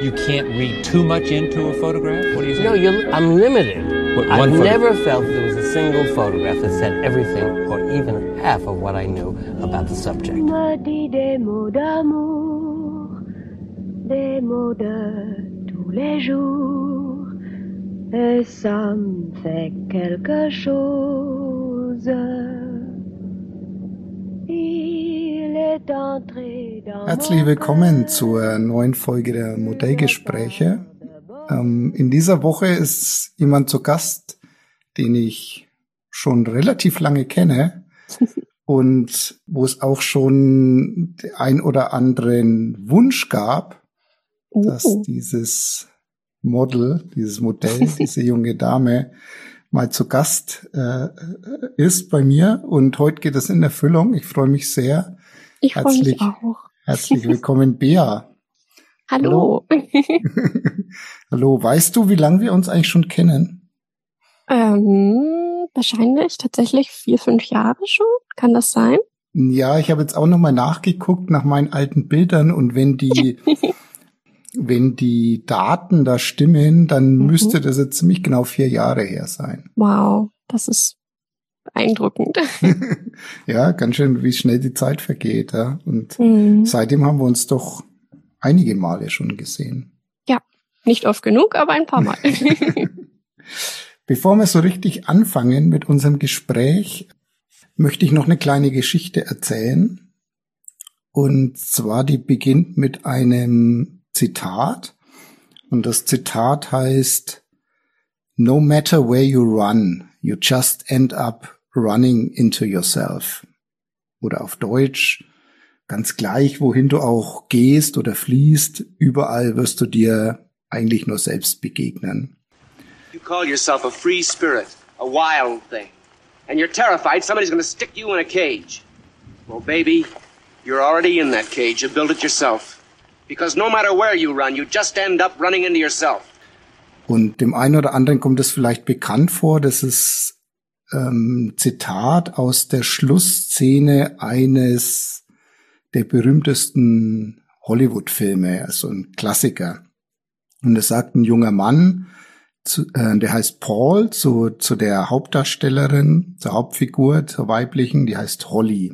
You can't read too much into a photograph? What do you say? No, you're, I'm limited. What, I've photo- never felt there was a single photograph that said everything or even half of what I knew about the subject. me dit des mots d'amour, des mots de tous les jours, et ça me fait quelque chose. Herzlich willkommen zur neuen Folge der Modellgespräche. Ähm, in dieser Woche ist jemand zu Gast, den ich schon relativ lange kenne und wo es auch schon den ein oder anderen Wunsch gab, dass Uh, dieses Model, dieses Modell, diese junge Dame mal zu Gast äh, ist bei mir und heute geht es in Erfüllung. Ich freue mich sehr. Ich freue mich herzlich- auch. Herzlich willkommen, Bea. Hallo. Hallo, weißt du, wie lange wir uns eigentlich schon kennen? ähm, wahrscheinlich tatsächlich vier, fünf Jahre schon. Kann das sein? Ja, ich habe jetzt auch nochmal nachgeguckt nach meinen alten Bildern und wenn die, wenn die Daten da stimmen, dann Mhm. müsste das jetzt ziemlich genau vier Jahre her sein. Wow, das ist beeindruckend. ja, ganz schön, wie schnell die Zeit vergeht. Ja? Und Mhm. seitdem haben wir uns doch einige Male schon gesehen. Nicht oft genug, aber ein paar Mal. Bevor wir so richtig anfangen mit unserem Gespräch, möchte ich noch eine kleine Geschichte erzählen. Und zwar, die beginnt mit einem Zitat. Und das Zitat heißt, No matter where you run, you just end up running into yourself. Oder auf Deutsch, ganz gleich, wohin du auch gehst oder fließt, überall wirst du dir eigentlich nur selbst begegnen. You call yourself a free spirit, a wild thing, and you're terrified somebody's gonna stick you in a cage. Well, baby, you're already in that cage. You built it yourself. Because no matter where you run, you just end up running into yourself. Und dem einen oder anderen kommt es vielleicht bekannt vor. Das ist ähm, Zitat aus der Schlussszene eines der berühmtesten Hollywood-Filme, also ein Klassiker. Und es sagt ein junger Mann, zu, äh, der heißt Paul, zu, zu der Hauptdarstellerin, zur Hauptfigur, zur weiblichen, die heißt Holly.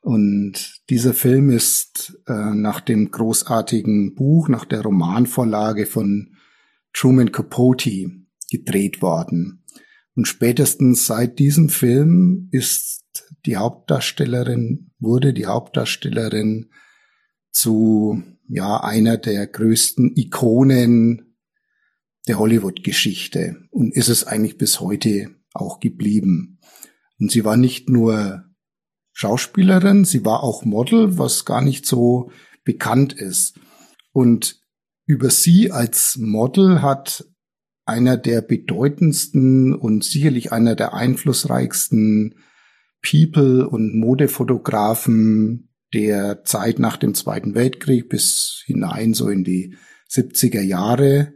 Und dieser Film ist äh, nach dem großartigen Buch, nach der Romanvorlage von Truman Capote gedreht worden. Und spätestens seit diesem Film ist die Hauptdarstellerin, wurde die Hauptdarstellerin zu, ja, einer der größten Ikonen der Hollywood-Geschichte und ist es eigentlich bis heute auch geblieben. Und sie war nicht nur Schauspielerin, sie war auch Model, was gar nicht so bekannt ist. Und über sie als Model hat einer der bedeutendsten und sicherlich einer der einflussreichsten People und Modefotografen der Zeit nach dem Zweiten Weltkrieg bis hinein so in die 70er Jahre.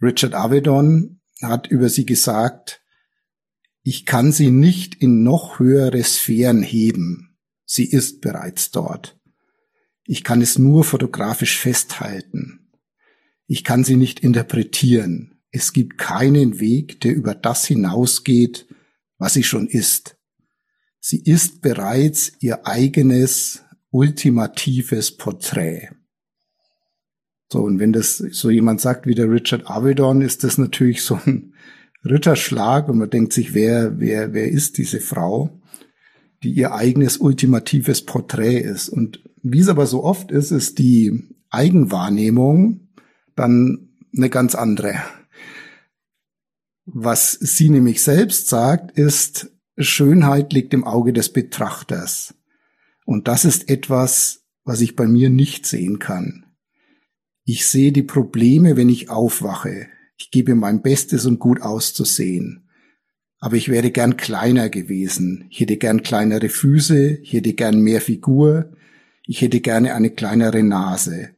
Richard Avedon hat über sie gesagt, ich kann sie nicht in noch höhere Sphären heben. Sie ist bereits dort. Ich kann es nur fotografisch festhalten. Ich kann sie nicht interpretieren. Es gibt keinen Weg, der über das hinausgeht, was sie schon ist. Sie ist bereits ihr eigenes ultimatives Porträt. So, und wenn das so jemand sagt wie der Richard Avedon, ist das natürlich so ein Ritterschlag und man denkt sich, wer, wer, wer ist diese Frau, die ihr eigenes ultimatives Porträt ist. Und wie es aber so oft ist, ist die Eigenwahrnehmung dann eine ganz andere. Was sie nämlich selbst sagt, ist, Schönheit liegt im Auge des Betrachters. Und das ist etwas, was ich bei mir nicht sehen kann. Ich sehe die Probleme, wenn ich aufwache. Ich gebe mein Bestes, um gut auszusehen. Aber ich wäre gern kleiner gewesen. Ich hätte gern kleinere Füße, ich hätte gern mehr Figur, ich hätte gerne eine kleinere Nase.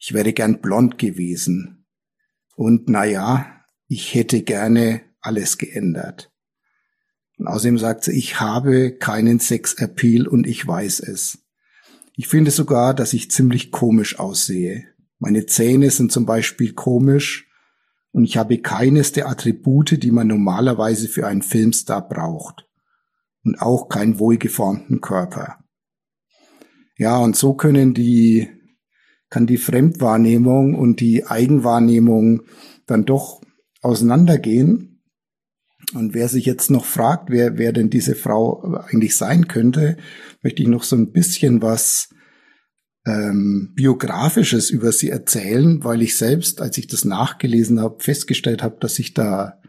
Ich wäre gern blond gewesen. Und na ja, ich hätte gerne alles geändert. Und außerdem sagt sie, ich habe keinen Sexappeal und ich weiß es. Ich finde sogar, dass ich ziemlich komisch aussehe. Meine Zähne sind zum Beispiel komisch und ich habe keines der Attribute, die man normalerweise für einen Filmstar braucht. Und auch keinen wohlgeformten Körper. Ja, und so können die, kann die Fremdwahrnehmung und die Eigenwahrnehmung dann doch auseinandergehen. Und wer sich jetzt noch fragt, wer, wer denn diese Frau eigentlich sein könnte, möchte ich noch so ein bisschen was ähm, biografisches über sie erzählen, weil ich selbst, als ich das nachgelesen habe, festgestellt habe, dass ich da,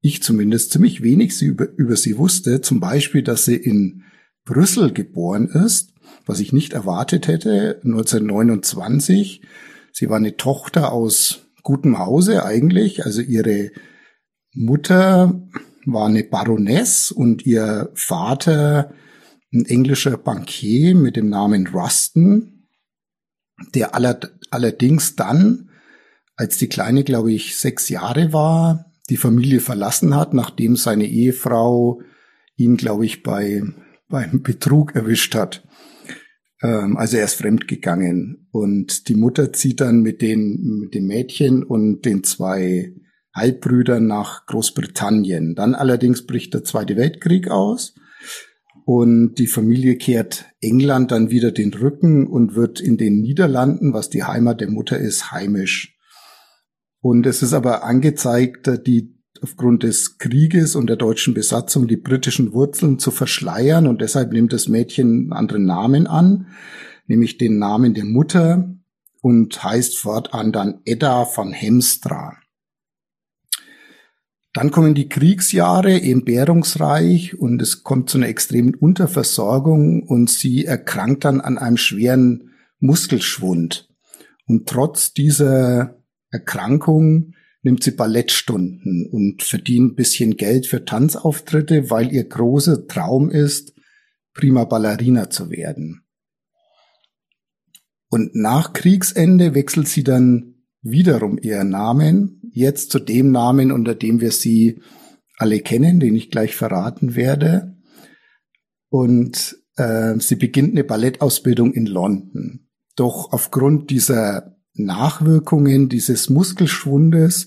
ich zumindest, ziemlich wenig über, über sie wusste. Zum Beispiel, dass sie in Brüssel geboren ist, was ich nicht erwartet hätte, 1929. Sie war eine Tochter aus gutem Hause eigentlich, also ihre Mutter war eine Baroness und ihr Vater ein englischer Bankier mit dem Namen Ruston, der aller, allerdings dann, als die Kleine, glaube ich, sechs Jahre war, die Familie verlassen hat, nachdem seine Ehefrau ihn, glaube ich, bei, beim Betrug erwischt hat. Ähm, also er ist fremdgegangen. Und die Mutter zieht dann mit, den, mit dem Mädchen und den zwei Halbbrüdern nach Großbritannien. Dann allerdings bricht der Zweite Weltkrieg aus und die Familie kehrt England dann wieder den Rücken und wird in den Niederlanden, was die Heimat der Mutter ist, heimisch. Und es ist aber angezeigt, die aufgrund des Krieges und der deutschen Besatzung die britischen Wurzeln zu verschleiern und deshalb nimmt das Mädchen einen anderen Namen an, nämlich den Namen der Mutter und heißt fortan dann Edda von Hemstra. Dann kommen die Kriegsjahre, entbehrungsreich und es kommt zu einer extremen Unterversorgung und sie erkrankt dann an einem schweren Muskelschwund. Und trotz dieser Erkrankung nimmt sie Ballettstunden und verdient ein bisschen Geld für Tanzauftritte, weil ihr großer Traum ist, prima Ballerina zu werden. Und nach Kriegsende wechselt sie dann wiederum ihren Namen, jetzt zu dem Namen, unter dem wir sie alle kennen, den ich gleich verraten werde. Und äh, sie beginnt eine Ballettausbildung in London. Doch aufgrund dieser Nachwirkungen dieses Muskelschwundes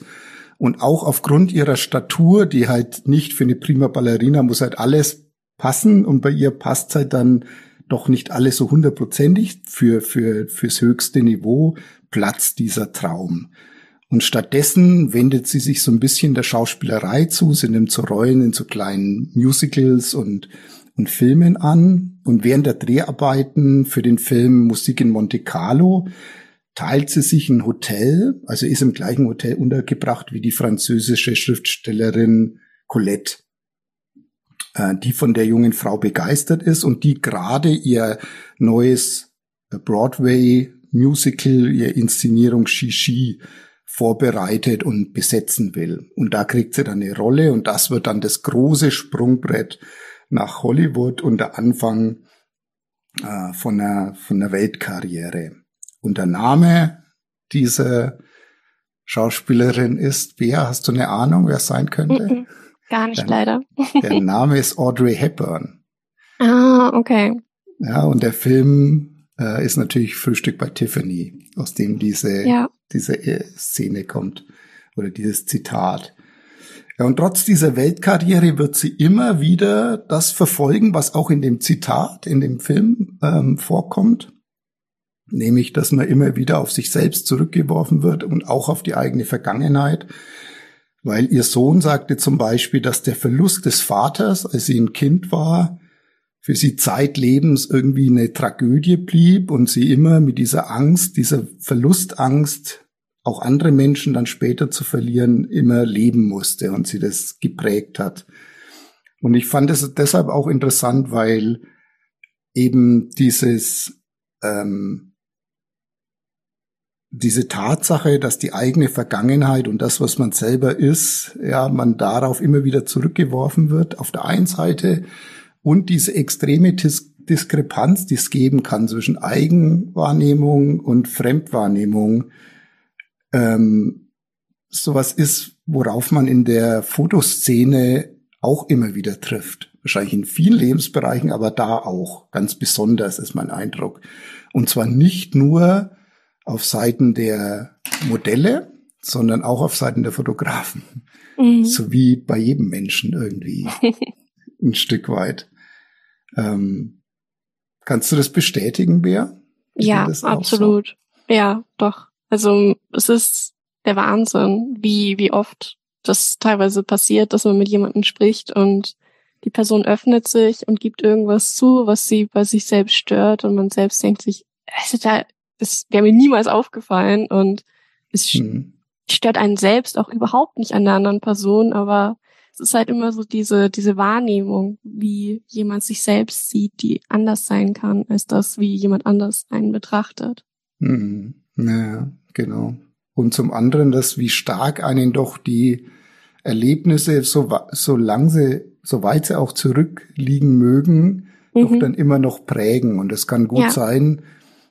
und auch aufgrund ihrer Statur, die halt nicht für eine prima Ballerina muss halt alles passen und bei ihr passt halt dann doch nicht alles so hundertprozentig für, für, fürs höchste Niveau, platzt dieser Traum. Und stattdessen wendet sie sich so ein bisschen der Schauspielerei zu, sie nimmt so Rollen in so kleinen Musicals und, und Filmen an. Und während der Dreharbeiten für den Film Musik in Monte Carlo teilt sie sich ein Hotel, also ist im gleichen Hotel untergebracht wie die französische Schriftstellerin Colette, äh, die von der jungen Frau begeistert ist und die gerade ihr neues Broadway Musical, ihr Inszenierung Shishi vorbereitet und besetzen will. Und da kriegt sie dann eine Rolle und das wird dann das große Sprungbrett nach Hollywood und der Anfang äh, von, einer, von einer Weltkarriere. Und der Name dieser Schauspielerin ist, wer? Hast du eine Ahnung, wer es sein könnte? Mm -mm, gar nicht, der, leider. der Name ist Audrey Hepburn. Ah, okay. Ja, und der Film äh, ist natürlich Frühstück bei Tiffany, aus dem diese, ja. diese äh, Szene kommt oder dieses Zitat. Ja, und trotz dieser Weltkarriere wird sie immer wieder das verfolgen, was auch in dem Zitat, in dem Film ähm, vorkommt. Nämlich, dass man immer wieder auf sich selbst zurückgeworfen wird und auch auf die eigene Vergangenheit. Weil ihr Sohn sagte zum Beispiel, dass der Verlust des Vaters, als sie ein Kind war, für sie zeitlebens irgendwie eine Tragödie blieb und sie immer mit dieser Angst, dieser Verlustangst, auch andere Menschen dann später zu verlieren, immer leben musste und sie das geprägt hat. Und ich fand es deshalb auch interessant, weil eben dieses ähm, diese Tatsache, dass die eigene Vergangenheit und das, was man selber ist, ja, man darauf immer wieder zurückgeworfen wird. Auf der einen Seite und diese extreme Dis Diskrepanz, die es geben kann zwischen Eigenwahrnehmung und Fremdwahrnehmung, ähm, sowas ist, worauf man in der Fotoszene auch immer wieder trifft. Wahrscheinlich in vielen Lebensbereichen, aber da auch ganz besonders ist mein Eindruck. Und zwar nicht nur auf Seiten der Modelle, sondern auch auf Seiten der Fotografen. Mhm. So wie bei jedem Menschen irgendwie ein Stück weit. Ähm, kannst du das bestätigen, Bea? Dir Ja, absolut. Ja, doch. Also es ist der Wahnsinn, wie, wie oft das teilweise passiert, dass man mit jemandem spricht und die Person öffnet sich und gibt irgendwas zu, was sie bei sich selbst stört und man selbst denkt sich, also da, das wäre mir niemals aufgefallen und es So? Hm. stört einen selbst auch überhaupt nicht an der anderen Person, aber es ist halt immer so diese, diese Wahrnehmung, wie jemand sich selbst sieht, die anders sein kann, als das, wie jemand anders einen betrachtet. Mhm. Ja, genau. Und zum anderen das, wie stark einen doch die Erlebnisse, so, so lang sie, so weit sie auch zurückliegen mögen, doch Mhm. dann immer noch prägen. Und es kann gut Ja. sein,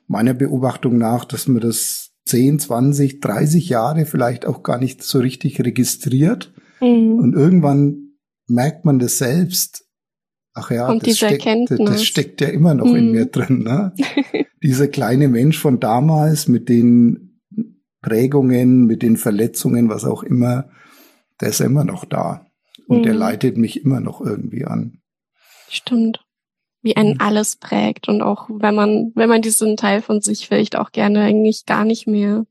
meiner Beobachtung nach, dass man das 10, 20, 30 Jahre vielleicht auch gar nicht so richtig registriert. Mhm. Und irgendwann merkt man das selbst. Ach ja, das, diese steckt, Erkenntnis. das steckt ja immer noch in Mhm. mir drin. Ne? Dieser kleine Mensch von damals mit den Prägungen, mit den Verletzungen, was auch immer, der ist immer noch da. Und der Mhm. leitet mich immer noch irgendwie an. Stimmt. Wie einen Mhm. alles prägt und auch wenn man, wenn man diesen Teil von sich vielleicht auch gerne eigentlich gar nicht mehr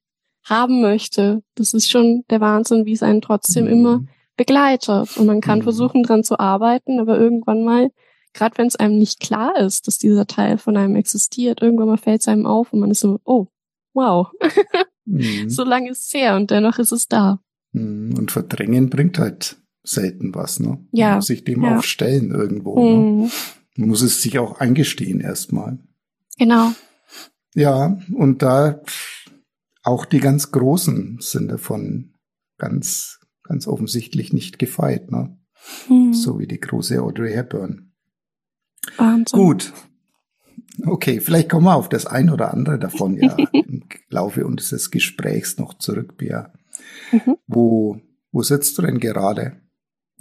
haben möchte. Das ist schon der Wahnsinn, wie es einen trotzdem Mhm. immer begleitet. Und man kann Mhm. versuchen, dran zu arbeiten, aber irgendwann mal, gerade wenn es einem nicht klar ist, dass dieser Teil von einem existiert, irgendwann mal fällt es einem auf und man ist so, oh, wow, Mhm. so lange ist es her und dennoch ist es da. Mhm. Und verdrängen bringt halt selten was. Ne? Ja, Man muss sich dem ja. auch stellen irgendwo. Ne? Man muss es sich auch eingestehen erstmal. Genau. Ja, und da auch die ganz Großen sind davon ganz, ganz offensichtlich nicht gefeit, ne? Mhm. So wie die große Audrey Hepburn. Wahnsinn. Gut. Okay, vielleicht kommen wir auf das ein oder andere davon ja im Laufe unseres Gesprächs noch zurück, Bea. Mhm. Wo, wo sitzt du denn gerade?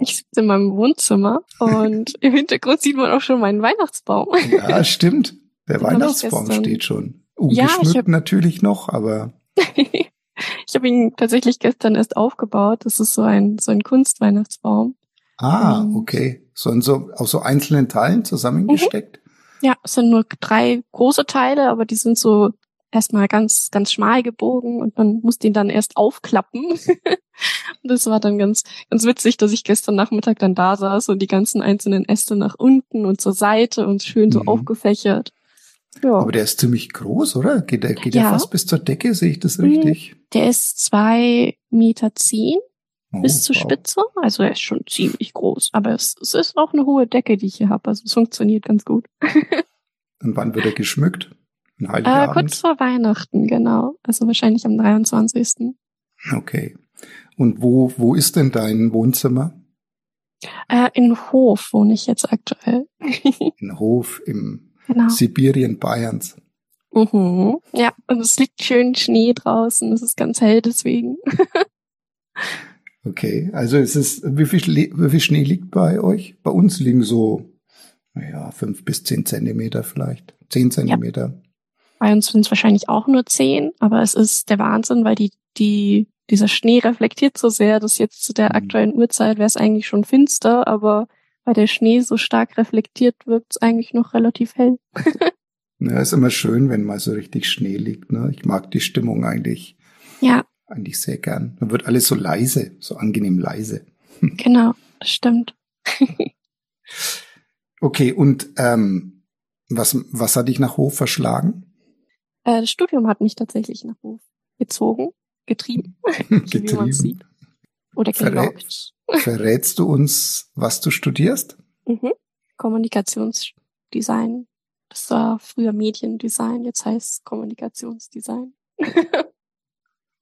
Ich sitze in meinem Wohnzimmer und im Hintergrund sieht man auch schon meinen Weihnachtsbaum. Ja, stimmt. Der Weihnachtsbaum steht schon. Ja, ich Ungeschmückt hab- natürlich noch, aber ich habe ihn tatsächlich gestern erst aufgebaut. Das ist so ein so ein Kunstweihnachtsbaum. ah, okay. So, in so aus so einzelnen Teilen zusammengesteckt. Ja, es sind nur drei große Teile, aber die sind so erstmal ganz ganz schmal gebogen und man muss den dann erst aufklappen. und das war dann ganz ganz witzig, dass ich gestern Nachmittag dann da saß und die ganzen einzelnen Äste nach unten und zur Seite und schön so Mhm. aufgefächert. Ja, Aber der ist ziemlich groß, oder? Geht der, geht der Ja. fast bis zur Decke? Sehe ich das Mhm. richtig? der ist zwei Meter zehn Oh, bis zur wow. Spitze. Also er ist schon ziemlich groß. Aber es, es ist auch eine hohe Decke, die ich hier habe. Also es funktioniert ganz gut. Und wann wird er geschmückt? Ein Äh, Heiligabend? kurz vor Weihnachten, genau. Also wahrscheinlich am 23. Okay. Und wo, wo ist denn dein Wohnzimmer? Äh, in Hof wohne ich jetzt aktuell. In Hof im genau. Sibirien Bayerns. Mhm. Ja, und es liegt schön Schnee draußen. Es ist ganz hell deswegen. Okay, also es ist, wie viel, wie viel Schnee liegt bei euch? Bei uns liegen so, naja, fünf bis zehn Zentimeter vielleicht. Zehn Zentimeter. Bei uns sind es wahrscheinlich auch nur zehn, aber es ist der Wahnsinn, weil die, die, dieser Schnee reflektiert so sehr, dass jetzt zu der Mhm. aktuellen Uhrzeit wäre es eigentlich schon finster, aber weil der Schnee so stark reflektiert, wirkt es eigentlich noch relativ hell. Ja, ist immer schön, wenn mal so richtig Schnee liegt. Ne? Ich mag die Stimmung eigentlich, Ja, eigentlich sehr gern. Dann wird alles so leise, so angenehm leise. genau, das stimmt. Okay, und ähm, was, was hat dich nach Hof verschlagen? Äh, das Studium hat mich tatsächlich nach Hof gezogen, getrieben, so wie man Getrieben. sieht. Oder Verrät- gelockt. Verrätst du uns, was du studierst? Mhm. Kommunikationsdesign. Das war früher Mediendesign, jetzt heißt es Kommunikationsdesign.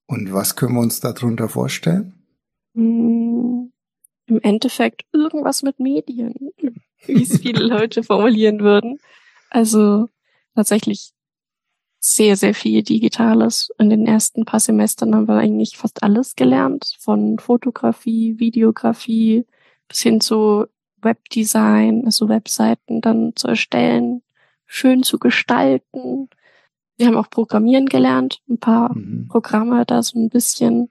Und was können wir uns darunter vorstellen? Mm, Im Endeffekt irgendwas mit Medien, wie es viele Leute formulieren würden. Also tatsächlich sehr, sehr viel Digitales. In den ersten paar Semestern haben wir eigentlich fast alles gelernt, von Fotografie, Videografie bis hin zu Webdesign, also Webseiten dann zu erstellen, schön zu gestalten. wir haben auch Programmieren gelernt, ein paar Mhm. Programme da so ein bisschen,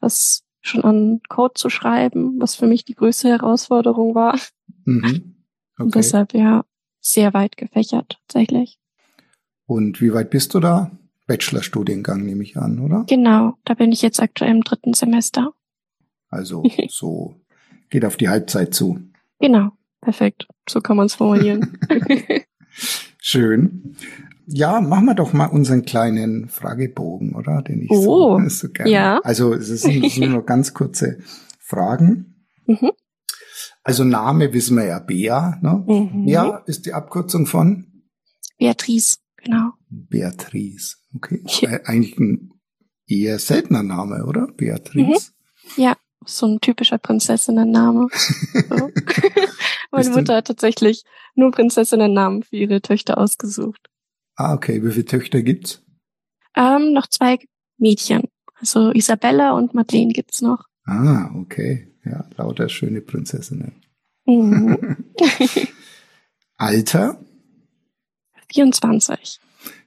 was schon an Code zu schreiben, was für mich die größte Herausforderung war. Mhm. Und Okay. deshalb ja sehr weit gefächert tatsächlich. Und wie weit bist du da? Bachelorstudiengang nehme ich an, oder? Genau, da bin ich jetzt aktuell im dritten Semester. Also so geht auf die Halbzeit zu. Genau, perfekt. So kann man es formulieren. Schön. Ja, machen wir doch mal unseren kleinen Fragebogen, oder? Den ich Oh, so, so gerne. ja. Also es sind, es sind nur ganz kurze Fragen. Mhm. Also Name wissen wir ja, Bea. Ne? Mhm. Bea ist die Abkürzung von Beatrice, genau. Beatrice. Okay. Ja. Äh, Eigentlich ein eher seltener Name, oder? Beatrice. Ja, so ein typischer Prinzessinnenname. So. Meine Mutter hat tatsächlich nur Prinzessinnennamen für ihre Töchter ausgesucht. Ah, okay. Wie viele Töchter gibt's? Ähm, noch zwei Mädchen. Also Isabella und Madeleine gibt's noch. Ah, okay. Ja, lauter schöne Prinzessinnen. Mhm. Alter? 24.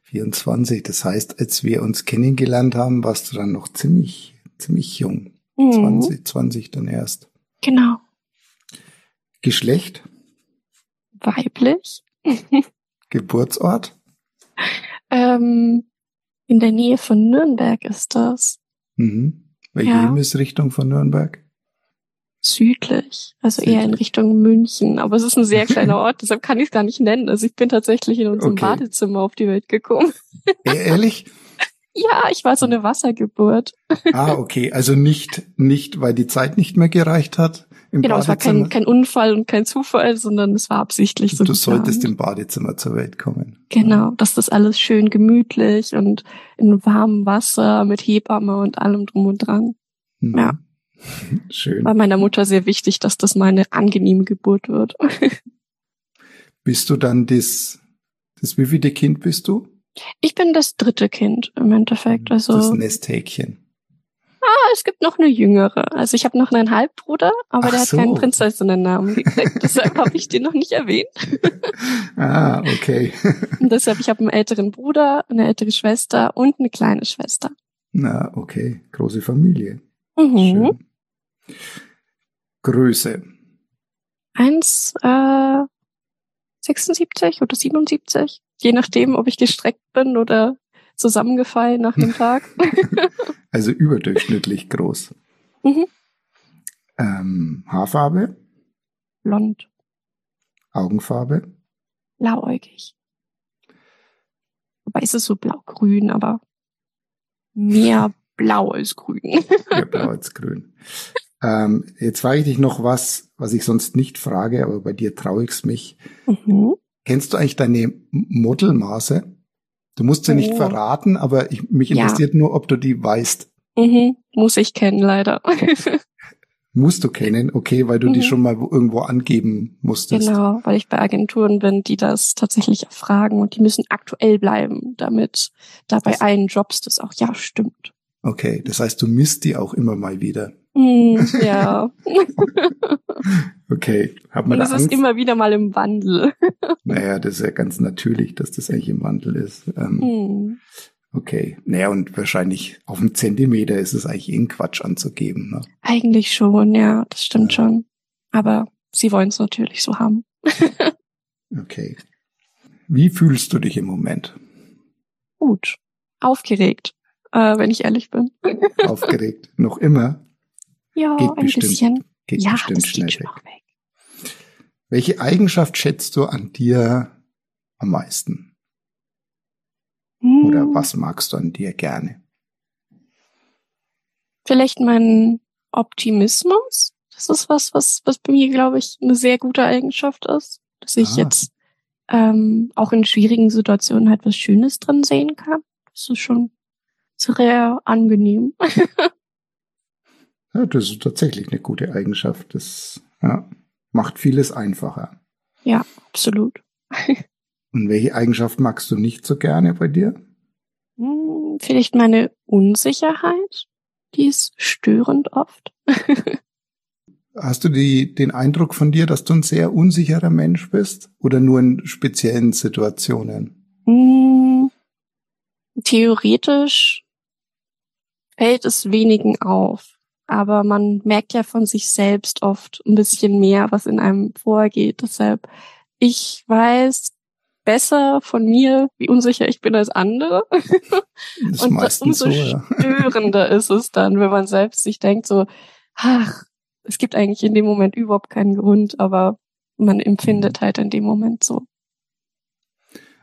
24. Das heißt, als wir uns kennengelernt haben, warst du dann noch ziemlich, ziemlich jung. Mhm. 20, 20 dann erst. Genau. Geschlecht? Weiblich. Geburtsort? Ähm, in der Nähe von Nürnberg ist das. Mhm. Welche Ja. Himmelsrichtung von Nürnberg? Südlich. Also eher in Südlich. Richtung München. Aber es ist ein sehr kleiner Ort, deshalb kann ich es gar nicht nennen. Also ich bin tatsächlich in unserem Okay. Badezimmer auf die Welt gekommen. E- Ehrlich? Ja, ich war so eine Wassergeburt. ah, okay. Also nicht, nicht, weil die Zeit nicht mehr gereicht hat im Genau, es war Badezimmer. kein, kein Unfall und kein Zufall, sondern es war absichtlich so du solltest geplant. im Badezimmer zur Welt kommen. Genau, dass das alles schön gemütlich und in warmem Wasser mit Hebamme und allem drum und dran. Mhm. Ja. Schön. War meiner Mutter sehr wichtig, dass das mal eine angenehme Geburt wird. Bist du dann das, das wievielte Kind bist du? Ich bin das dritte Kind im Endeffekt. Das Also Nesthäkchen. ah, es gibt noch eine jüngere. Also ich habe noch einen Halbbruder, aber Ach der hat so. keinen Prinzessinnennamen gekriegt. deshalb habe ich den noch nicht erwähnt. Ah, okay. Und deshalb, ich habe einen älteren Bruder, eine ältere Schwester und eine kleine Schwester. Na, okay. Große Familie. Mhm. Schön. Größe. Eins, äh, 76 oder 77. Je nachdem, ob ich gestreckt bin oder zusammengefallen nach dem Tag. Also überdurchschnittlich groß. Mhm. Ähm, Haarfarbe, Blond, Augenfarbe, blauäugig. Wobei es ist so blau-grün, aber mehr blau als grün. ja, blau als grün. Ähm, jetzt frage ich dich noch was, was ich sonst nicht frage, aber bei dir traue ich's mich. Mhm. Kennst du eigentlich deine Modelmaße? Du musst sie nicht Oh. verraten, aber ich, mich Ja. interessiert nur, ob du die weißt. Mhm. Muss ich kennen, leider. Musst du kennen, okay, weil du die Mhm. schon mal wo- irgendwo angeben musstest. genau, weil ich bei Agenturen bin, die das tatsächlich erfragen und die müssen aktuell bleiben, damit da bei Das- allen Jobs das auch ja stimmt. Okay, das heißt, du misst die auch immer mal wieder. Mhm, ja. Okay, hat man Und da es Angst? ist immer wieder mal im Wandel. naja, das ist ja ganz natürlich, dass das eigentlich im Wandel ist. Ähm, Hm. Okay, naja, und wahrscheinlich auf einen Zentimeter ist es eigentlich eh ein Quatsch anzugeben. Ne? Eigentlich schon, ja, das stimmt Ja. schon. Aber sie wollen es natürlich so haben. Okay. Wie fühlst du dich im Moment? Gut. Aufgeregt, äh, wenn ich ehrlich bin. Aufgeregt? Noch immer? Ja, Geht ein bestimmt. bisschen. Geht ja, bestimmt das schnell geht weg. weg. Welche Eigenschaft schätzt du an dir am meisten? Hm, Oder was magst du an dir gerne? Vielleicht mein Optimismus. Das ist was, was, was bei mir, glaube ich, eine sehr gute Eigenschaft ist. Dass ich Ah. jetzt ähm, auch in schwierigen Situationen halt was Schönes drin sehen kann. Das ist schon sehr angenehm. Ja, das ist tatsächlich eine gute Eigenschaft. Das ja, macht vieles einfacher. ja, absolut. Und welche Eigenschaft magst du nicht so gerne bei dir? Hm, Vielleicht meine Unsicherheit. Die ist störend oft. Hast du die, den Eindruck von dir, dass du ein sehr unsicherer Mensch bist? Oder nur in speziellen Situationen? Hm, theoretisch fällt es wenigen auf. Aber man merkt ja von sich selbst oft ein bisschen mehr, was in einem vorgeht. Deshalb, ich weiß besser von mir, wie unsicher ich bin als andere. Das Und meistens umso so, ja. störender ist es dann, wenn man selbst sich denkt so, ach, es gibt eigentlich in dem Moment überhaupt keinen Grund, aber man empfindet halt in dem Moment so.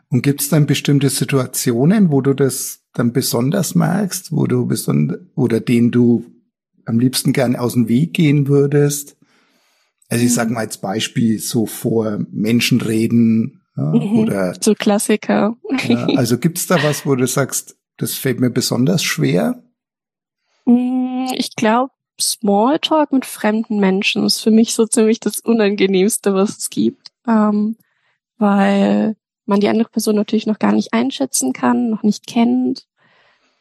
Und gibt es dann bestimmte Situationen, wo du das dann besonders merkst, wo du besonders oder denen du am liebsten gerne aus dem Weg gehen würdest? Also ich sag mal als Beispiel so vor Menschen reden ja, Mhm. oder So Klassiker. ja, also gibt's da was, wo du sagst, das fällt mir besonders schwer? Mm, Ich glaube, Smalltalk mit fremden Menschen ist für mich so ziemlich das Unangenehmste, was es gibt. Ähm, weil man die andere Person natürlich noch gar nicht einschätzen kann, noch nicht kennt.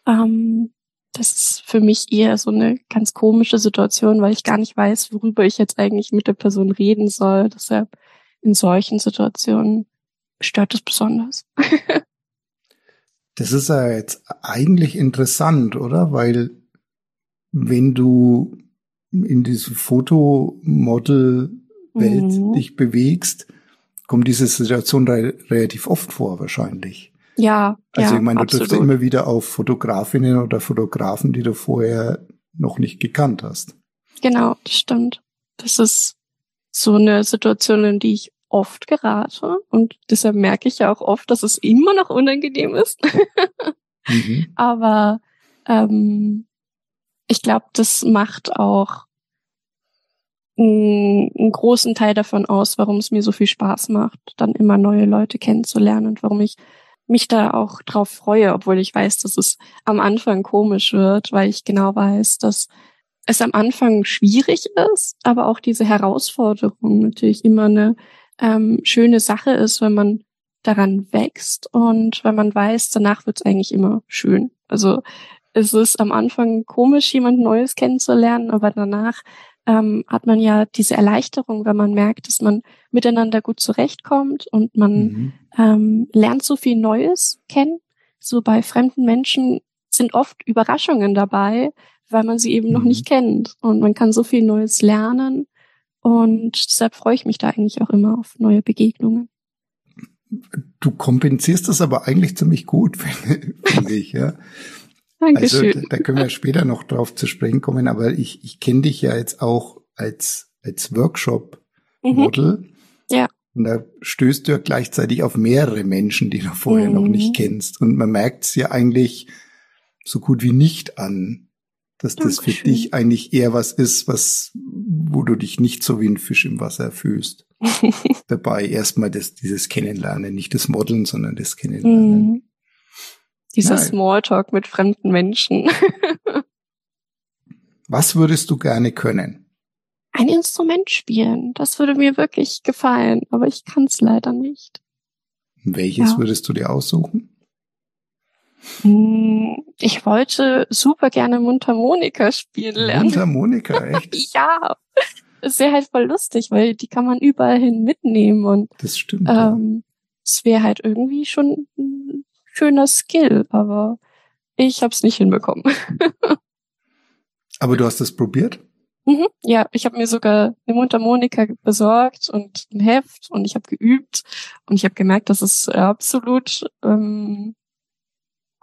Ähm, das ist für mich eher so eine ganz komische Situation, weil ich gar nicht weiß, worüber ich jetzt eigentlich mit der Person reden soll. Deshalb in solchen Situationen stört es besonders. Das ist ja jetzt eigentlich interessant, oder? Weil wenn du in diese Fotomodel-Welt Mhm. dich bewegst, kommt diese Situation re relativ oft vor, wahrscheinlich. Ja, Also ja, ich meine, du triffst immer wieder auf Fotografinnen oder Fotografen, die du vorher noch nicht gekannt hast. Genau, das stimmt. Das ist so eine Situation, in die ich oft gerate und deshalb merke ich ja auch oft, dass es immer noch unangenehm ist. Mhm. Aber ähm, ich glaube, das macht auch einen, einen großen Teil davon aus, warum es mir so viel Spaß macht, dann immer neue Leute kennenzulernen und warum ich mich da auch drauf freue, obwohl ich weiß, dass es am Anfang komisch wird, weil ich genau weiß, dass es am Anfang schwierig ist, aber auch diese Herausforderung natürlich immer eine ähm, schöne Sache ist, wenn man daran wächst und wenn man weiß, danach wird es eigentlich immer schön. Also es ist am Anfang komisch, jemand Neues kennenzulernen, aber danach ähm, hat man ja diese Erleichterung, wenn man merkt, dass man miteinander gut zurechtkommt und man Mhm. ähm, lernt so viel Neues kennen. So bei fremden Menschen sind oft Überraschungen dabei, weil man sie eben noch Mhm. nicht kennt. Und man kann so viel Neues lernen. Und deshalb freue ich mich da eigentlich auch immer auf neue Begegnungen. Du kompensierst das aber eigentlich ziemlich gut, finde ich, ja. Also Dankeschön. da, da können wir später noch drauf zu sprechen kommen, aber ich, ich kenne dich ja jetzt auch als, als mhm. Workshop-Model. Ja. Und da stößt du ja gleichzeitig auf mehrere Menschen, die du vorher noch Mhm. nicht kennst. Und man merkt es ja eigentlich so gut wie nicht an, dass das für Dankeschön. dich eigentlich eher was ist, was, wo du dich nicht so wie ein Fisch im Wasser fühlst. Dabei erstmal das, dieses Kennenlernen, nicht das Modeln, sondern das Kennenlernen. Mhm. Dieser Nein. Smalltalk mit fremden Menschen. Was würdest du gerne können? Ein Instrument spielen, das würde mir wirklich gefallen, aber ich kann es leider nicht. Welches Ja. würdest du dir aussuchen? Hm, Ich wollte super gerne Mundharmonika spielen lernen. Mundharmonika, echt? Ja, es wäre halt voll lustig, weil die kann man überall hin mitnehmen und Das stimmt. ja. ähm, es wäre halt irgendwie schon schöner Skill, aber ich habe es nicht hinbekommen. Aber du hast es probiert? Mhm, ja, ich habe mir sogar eine Mundharmonika besorgt und ein Heft und ich habe geübt und ich habe gemerkt, dass es absolut ähm,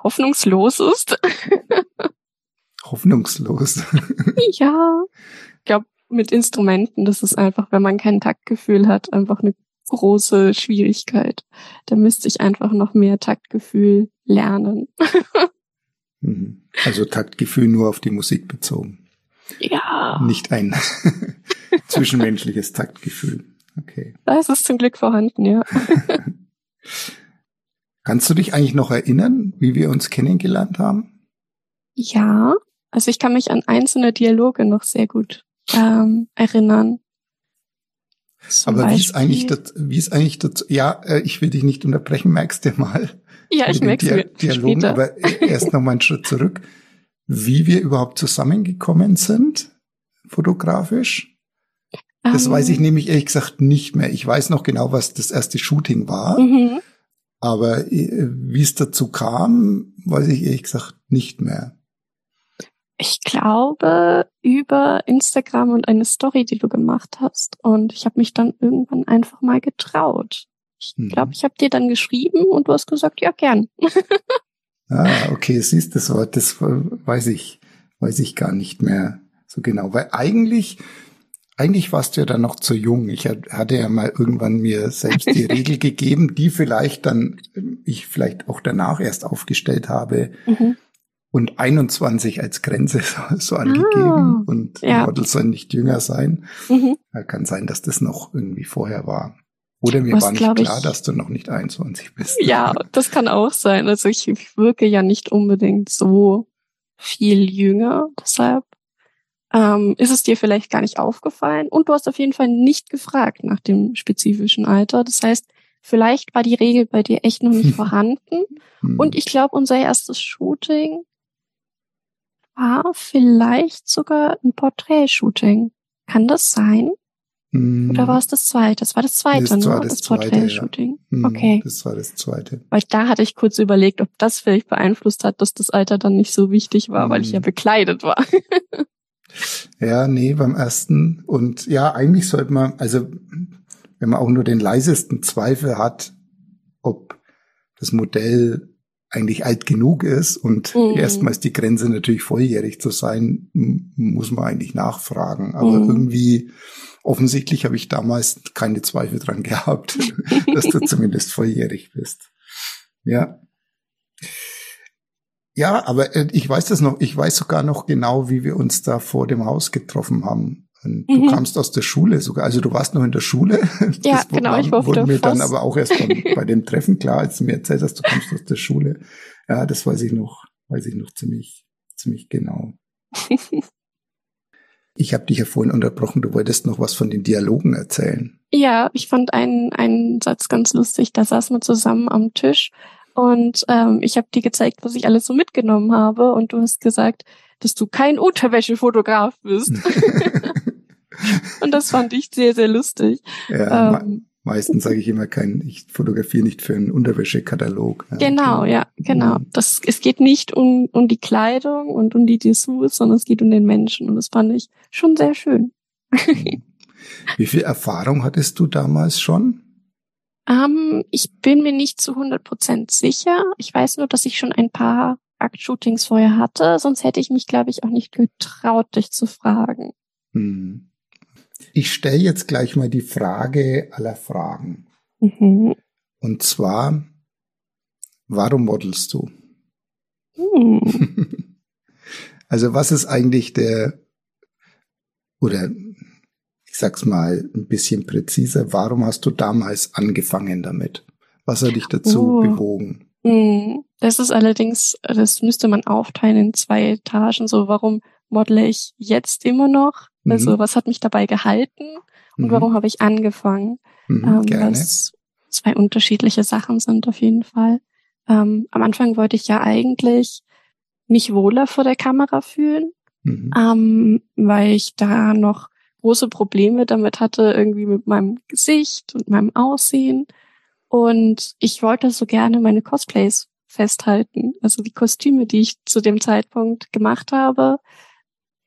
hoffnungslos ist. Hoffnungslos. ja, ich glaube, mit Instrumenten, das ist einfach, wenn man kein Taktgefühl hat, einfach eine große Schwierigkeit. Da müsste ich einfach noch mehr Taktgefühl lernen. Mhm. Also Taktgefühl nur auf die Musik bezogen. Ja, Nicht ein zwischenmenschliches Taktgefühl. Okay. da ist es zum Glück vorhanden, ja. Kannst du dich eigentlich noch erinnern, wie wir uns kennengelernt haben? Ja, also ich kann mich an einzelne Dialoge noch sehr gut ähm, erinnern. Zum Aber wie ist Beispiel- eigentlich das, wie ist eigentlich das, ja, äh, ich will dich nicht unterbrechen, merkst du mal. Ja, ich merke Dia- mir Dialogen, später. aber erst noch mal einen Schritt zurück. Wie wir überhaupt zusammengekommen sind, fotografisch. Das Ähm, weiß ich nämlich ehrlich gesagt nicht mehr. Ich weiß noch genau, was das erste Shooting war. Mhm. Aber äh, wie es dazu kam, weiß ich ehrlich gesagt nicht mehr. Ich glaube über Instagram und eine Story, die du gemacht hast. Und ich habe mich dann irgendwann einfach mal getraut. Ich Mhm. glaube, ich habe dir dann geschrieben und du hast gesagt, ja, gern. Ah, okay, siehst das Wort, das weiß ich, weiß ich gar nicht mehr so genau. Weil eigentlich, eigentlich warst du ja dann noch zu jung. Ich hat- hatte ja mal irgendwann mir selbst die Regel gegeben, die vielleicht dann, ich vielleicht auch danach erst aufgestellt habe Mhm. Und 21 als Grenze so, so angegeben. Ah, und ja. Model soll nicht jünger sein. Mhm. Kann sein, dass das noch irgendwie vorher war. Oder mir Was, war nicht glaub ich- klar, dass du noch nicht 21 bist. Ja, das kann auch sein. Also ich wirke ja nicht unbedingt so viel jünger. Deshalb ähm, ist es dir vielleicht gar nicht aufgefallen. Und du hast auf jeden Fall nicht gefragt nach dem spezifischen Alter. Das heißt, vielleicht war die Regel bei dir echt noch nicht vorhanden. Hm. Und ich glaube, unser erstes Shooting war vielleicht sogar ein Porträt-Shooting. Kann das sein? Hm. Oder war es das zweite? Das war das zweite, Das war ne? das Das Porträt-Shooting. Hm, Okay. Das war das zweite. Weil da hatte ich kurz überlegt, ob das vielleicht beeinflusst hat, dass das Alter dann nicht so wichtig war, weil ich ja Mhm. bekleidet war. Ja, nee, beim ersten. Und ja, eigentlich sollte man, also wenn man auch nur den leisesten Zweifel hat, ob das Modell eigentlich alt genug ist und Mhm. erstmal ist die Grenze natürlich volljährig zu sein, muss man eigentlich nachfragen. Aber Mhm. irgendwie, offensichtlich habe ich damals keine Zweifel dran gehabt, dass du zumindest volljährig bist. Ja. Ja, aber äh, ich weiß das noch, ich weiß sogar noch genau, wie wir uns da vor dem Haus getroffen haben. Und du Mhm. kamst aus der Schule sogar, also du warst noch in der Schule. Ja, Das genau, ich war wurde mir dann Voss. aber auch erst bei dem Treffen klar, als du mir erzählt hast, du kommst aus der Schule. Ja, das weiß ich noch, weiß ich noch ziemlich, ziemlich genau. Ich habe dich ja vorhin unterbrochen, du wolltest noch was von den Dialogen erzählen. Ja, ich fand einen, einen Satz ganz lustig. Da saßen wir zusammen am Tisch und ähm, ich habe dir gezeigt, was ich alles so mitgenommen habe und du hast gesagt, dass du kein Unterwäschefotograf bist. Und das fand ich sehr, sehr lustig. ja, me Ähm, meistens sage ich immer kein, ich fotografiere nicht für einen Unterwäschekatalog. Ja, Genau, ja, genau. Mhm. Das, es geht nicht um, um die Kleidung und um die Dessous, sondern es geht um den Menschen und das fand ich schon sehr schön. Wie viel Erfahrung hattest du damals schon? Ähm, ich bin mir nicht zu 100% sicher. Ich weiß nur, dass ich schon ein paar Aktshootings vorher hatte, sonst hätte ich mich, glaube ich, auch nicht getraut, dich zu fragen. Hm. Ich stelle jetzt gleich mal die Frage aller Fragen. Mhm. Und zwar, warum modelst du? Hm. Also was ist eigentlich der, oder ich sag's mal ein bisschen präziser, warum hast du damals angefangen damit? Was hat dich dazu Oh. bewogen? Hm. Das ist allerdings, das müsste man aufteilen in zwei Etagen. So, warum modele ich jetzt immer noch? Mhm. Also, was hat mich dabei gehalten? Und Mhm. warum habe ich angefangen? Mhm, ähm, gerne. was zwei unterschiedliche Sachen sind auf jeden Fall. Ähm, am Anfang wollte ich ja eigentlich mich wohler vor der Kamera fühlen, Mhm. ähm, weil ich da noch große Probleme damit hatte, irgendwie mit meinem Gesicht und meinem Aussehen. Und ich wollte so gerne meine Cosplays festhalten. Also die Kostüme, die ich zu dem Zeitpunkt gemacht habe,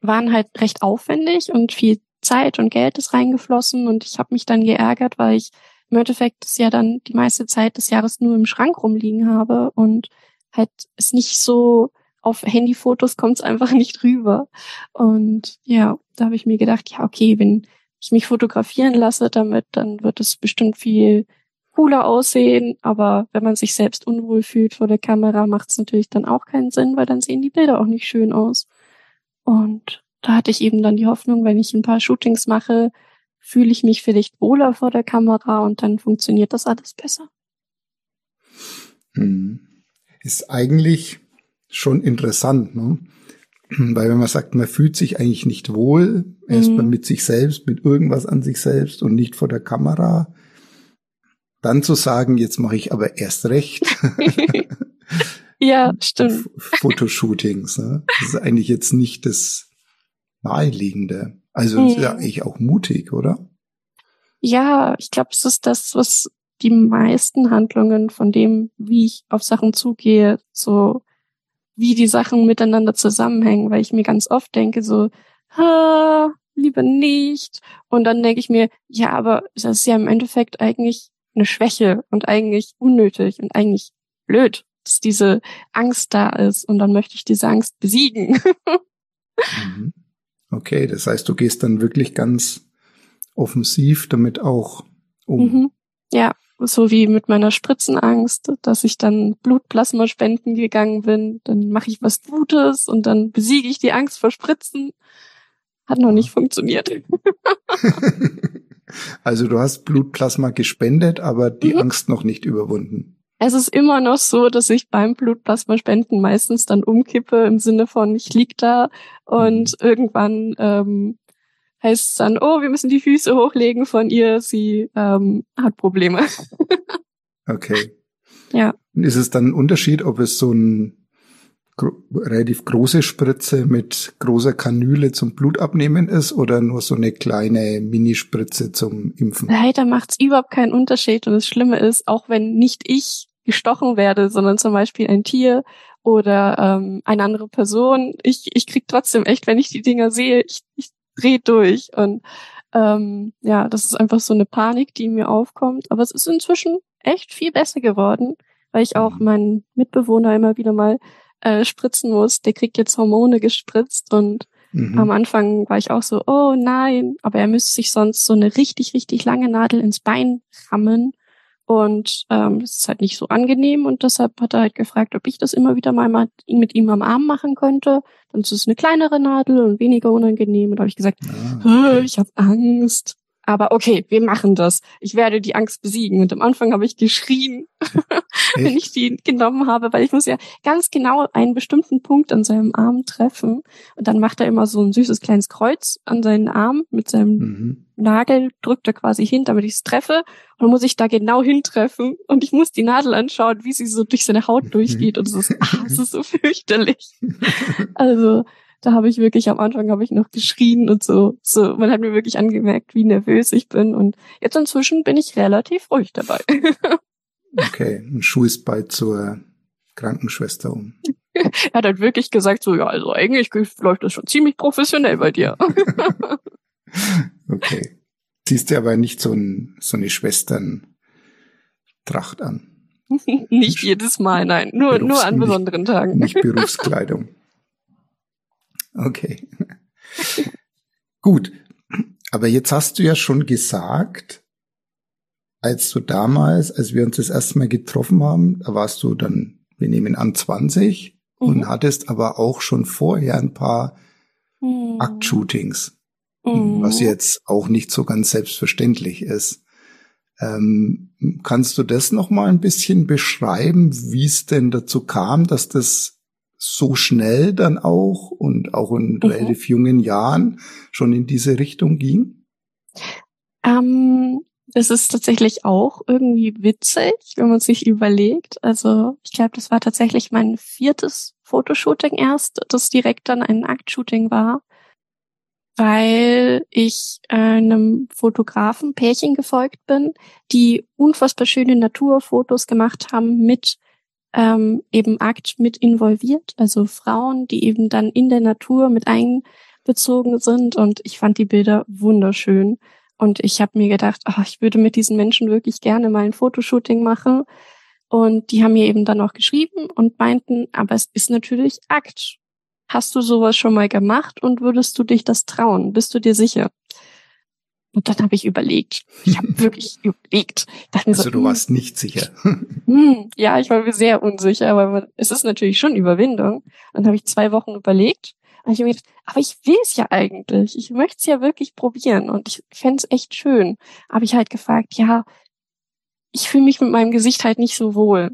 waren halt recht aufwendig und viel Zeit und Geld ist reingeflossen und ich habe mich dann geärgert, weil ich im Endeffekt das ja dann die meiste Zeit des Jahres nur im Schrank rumliegen habe und halt es nicht so auf Handyfotos kommt es einfach nicht rüber. Und ja, da habe ich mir gedacht, ja, okay, wenn ich mich fotografieren lasse damit, dann wird es bestimmt viel cooler aussehen. Aber wenn man sich selbst unwohl fühlt vor der Kamera, macht es natürlich dann auch keinen Sinn, weil dann sehen die Bilder auch nicht schön aus. Und da hatte ich eben dann die Hoffnung, wenn ich ein paar Shootings mache, fühle ich mich vielleicht wohler vor der Kamera und dann funktioniert das alles besser. Mhm. Ist eigentlich schon interessant, ne? Weil wenn man sagt, man fühlt sich eigentlich nicht wohl, erstmal Mhm. mit sich selbst, mit irgendwas an sich selbst und nicht vor der Kamera, dann zu sagen, jetzt mache ich aber erst recht ja, stimmt. Fotoshootings. Ne? Das ist eigentlich jetzt nicht das Naheliegende. Also Mhm. ist ja eigentlich auch mutig, oder? Ja, ich glaube, es ist das, was die meisten Handlungen von dem, wie ich auf Sachen zugehe, so wie die Sachen miteinander zusammenhängen, weil ich mir ganz oft denke so, ha, lieber nicht. Und dann denke ich mir, ja, aber das ist ja im Endeffekt eigentlich eine Schwäche und eigentlich unnötig und eigentlich blöd, dass diese Angst da ist und dann möchte ich diese Angst besiegen. Mhm. Okay, das heißt, du gehst dann wirklich ganz offensiv damit auch um. Mhm. Ja, so wie mit meiner Spritzenangst, dass ich dann Blutplasma spenden gegangen bin, dann mache ich was Gutes und dann besiege ich die Angst vor Spritzen. Hat noch nicht funktioniert. also du hast Blutplasma gespendet, aber die mhm. Angst noch nicht überwunden. Es ist immer noch so, dass ich beim Blutplasma spenden meistens dann umkippe im Sinne von ich lieg da und mhm. irgendwann ähm, heißt es dann, oh, wir müssen die Füße hochlegen von ihr, sie ähm, hat Probleme. okay. Ja. Ist es dann ein Unterschied, ob es so ein gro relativ große Spritze mit großer Kanüle zum Blutabnehmen ist oder nur so eine kleine Minispritze zum Impfen? Leider macht es überhaupt keinen Unterschied und das Schlimme ist, auch wenn nicht ich gestochen werde, sondern zum Beispiel ein Tier oder ähm, eine andere Person, ich, ich krieg trotzdem echt, wenn ich die Dinger sehe, ich, ich dreh durch und ähm, ja, das ist einfach so eine Panik, die mir aufkommt. Aber es ist inzwischen echt viel besser geworden, weil ich auch mhm. meinen Mitbewohner immer wieder mal äh, spritzen muss. Der kriegt jetzt Hormone gespritzt und mhm. am Anfang war ich auch so, oh nein, aber er müsste sich sonst so eine richtig, richtig lange Nadel ins Bein rammen. Und ähm, das ist halt nicht so angenehm und deshalb hat er halt gefragt, ob ich das immer wieder mal mit ihm am Arm machen könnte. Dann ist es eine kleinere Nadel und weniger unangenehm. Und da habe ich gesagt, ah, okay. ich habe Angst. Aber okay, wir machen das. Ich werde die Angst besiegen. Und am Anfang habe ich geschrien, wenn ich die genommen habe, weil ich muss ja ganz genau einen bestimmten Punkt an seinem Arm treffen. Und dann macht er immer so ein süßes kleines Kreuz an seinen Arm mit seinem mhm. Nagel, drückt er quasi hin, damit ich es treffe. Und dann muss ich da genau hintreffen. Und ich muss die Nadel anschauen, wie sie so durch seine Haut durchgeht. Und es ist, ah, es ist so fürchterlich. Also, da habe ich wirklich am Anfang habe ich noch geschrien und so. So, man hat mir wirklich angemerkt, wie nervös ich bin. Und jetzt inzwischen bin ich relativ ruhig dabei. okay, ein Schuh ist bald zur Krankenschwester um. er hat halt wirklich gesagt, so, ja, also eigentlich läuft das schon ziemlich professionell bei dir. okay. Siehst du aber nicht so, ein, so eine Schwesterntracht an. nicht jedes Mal, nein. Nur, nur an besonderen Tagen. Nicht Berufskleidung. Okay. Gut. Aber jetzt hast du ja schon gesagt, als du damals, als wir uns das erste Mal getroffen haben, da warst du dann, wir nehmen an, 20 mhm. und hattest aber auch schon vorher ein paar mhm. Aktshootings, mhm. was jetzt auch nicht so ganz selbstverständlich ist. Ähm, kannst du das noch mal ein bisschen beschreiben, wie es denn dazu kam, dass das so schnell dann auch und auch in mhm. relativ jungen Jahren schon in diese Richtung ging? Ähm, es ist tatsächlich auch irgendwie witzig, wenn man sich überlegt. Also ich glaube, das war tatsächlich mein viertes Fotoshooting erst, das direkt dann ein Aktshooting war, weil ich einem Fotografen Pärchen gefolgt bin, die unfassbar schöne Naturfotos gemacht haben mit ähm, eben Akt mit involviert, also Frauen, die eben dann in der Natur mit einbezogen sind. Und ich fand die Bilder wunderschön. Und ich habe mir gedacht, ach, ich würde mit diesen Menschen wirklich gerne mal ein Fotoshooting machen. Und die haben mir eben dann auch geschrieben und meinten, aber es ist natürlich Akt. Hast du sowas schon mal gemacht und würdest du dich das trauen? Bist du dir sicher? Und dann habe ich überlegt. Ich habe wirklich überlegt. also so, du hm, warst nicht sicher. Hm, ja, ich war mir sehr unsicher, aber man, es ist natürlich schon Überwindung. Dann habe ich zwei Wochen überlegt. Und ich habe mir gedacht, aber ich will es ja eigentlich. Ich möchte es ja wirklich probieren und ich fände es echt schön. Aber ich halt gefragt, ja, ich fühle mich mit meinem Gesicht halt nicht so wohl.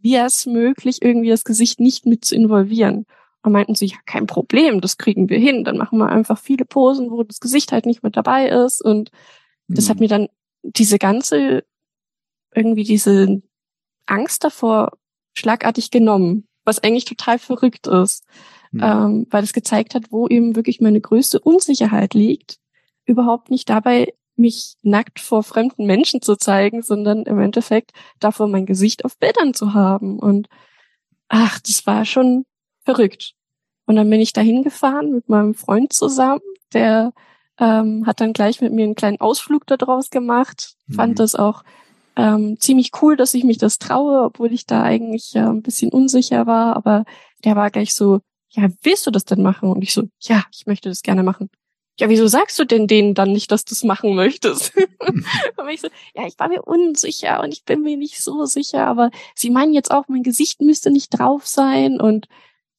Wie es möglich, irgendwie das Gesicht nicht mit zu involvieren? Und meinten sie, ja, kein Problem, das kriegen wir hin. Dann machen wir einfach viele Posen, wo das Gesicht halt nicht mit dabei ist. Und mhm. das hat mhm. mir dann diese ganze, irgendwie diese Angst davor schlagartig genommen, was eigentlich total verrückt ist. Mhm. Ähm, weil es gezeigt hat, wo eben wirklich meine größte Unsicherheit liegt, überhaupt nicht dabei, mich nackt vor fremden Menschen zu zeigen, sondern im Endeffekt davor mein Gesicht auf Bildern zu haben. Und ach, das war schon verrückt. Und dann bin ich dahin gefahren mit meinem Freund zusammen, der ähm, hat dann gleich mit mir einen kleinen Ausflug daraus gemacht. Mhm. Fand das auch ähm, ziemlich cool, dass ich mich das traue, obwohl ich da eigentlich ja ein bisschen unsicher war. Aber der war gleich so, ja, willst du das denn machen? Und ich so, ja, ich möchte das gerne machen. Ja, wieso sagst du denn denen dann nicht, dass du es machen möchtest? und ich so, ja, ich war mir unsicher und ich bin mir nicht so sicher, aber sie meinen jetzt auch, mein Gesicht müsste nicht drauf sein und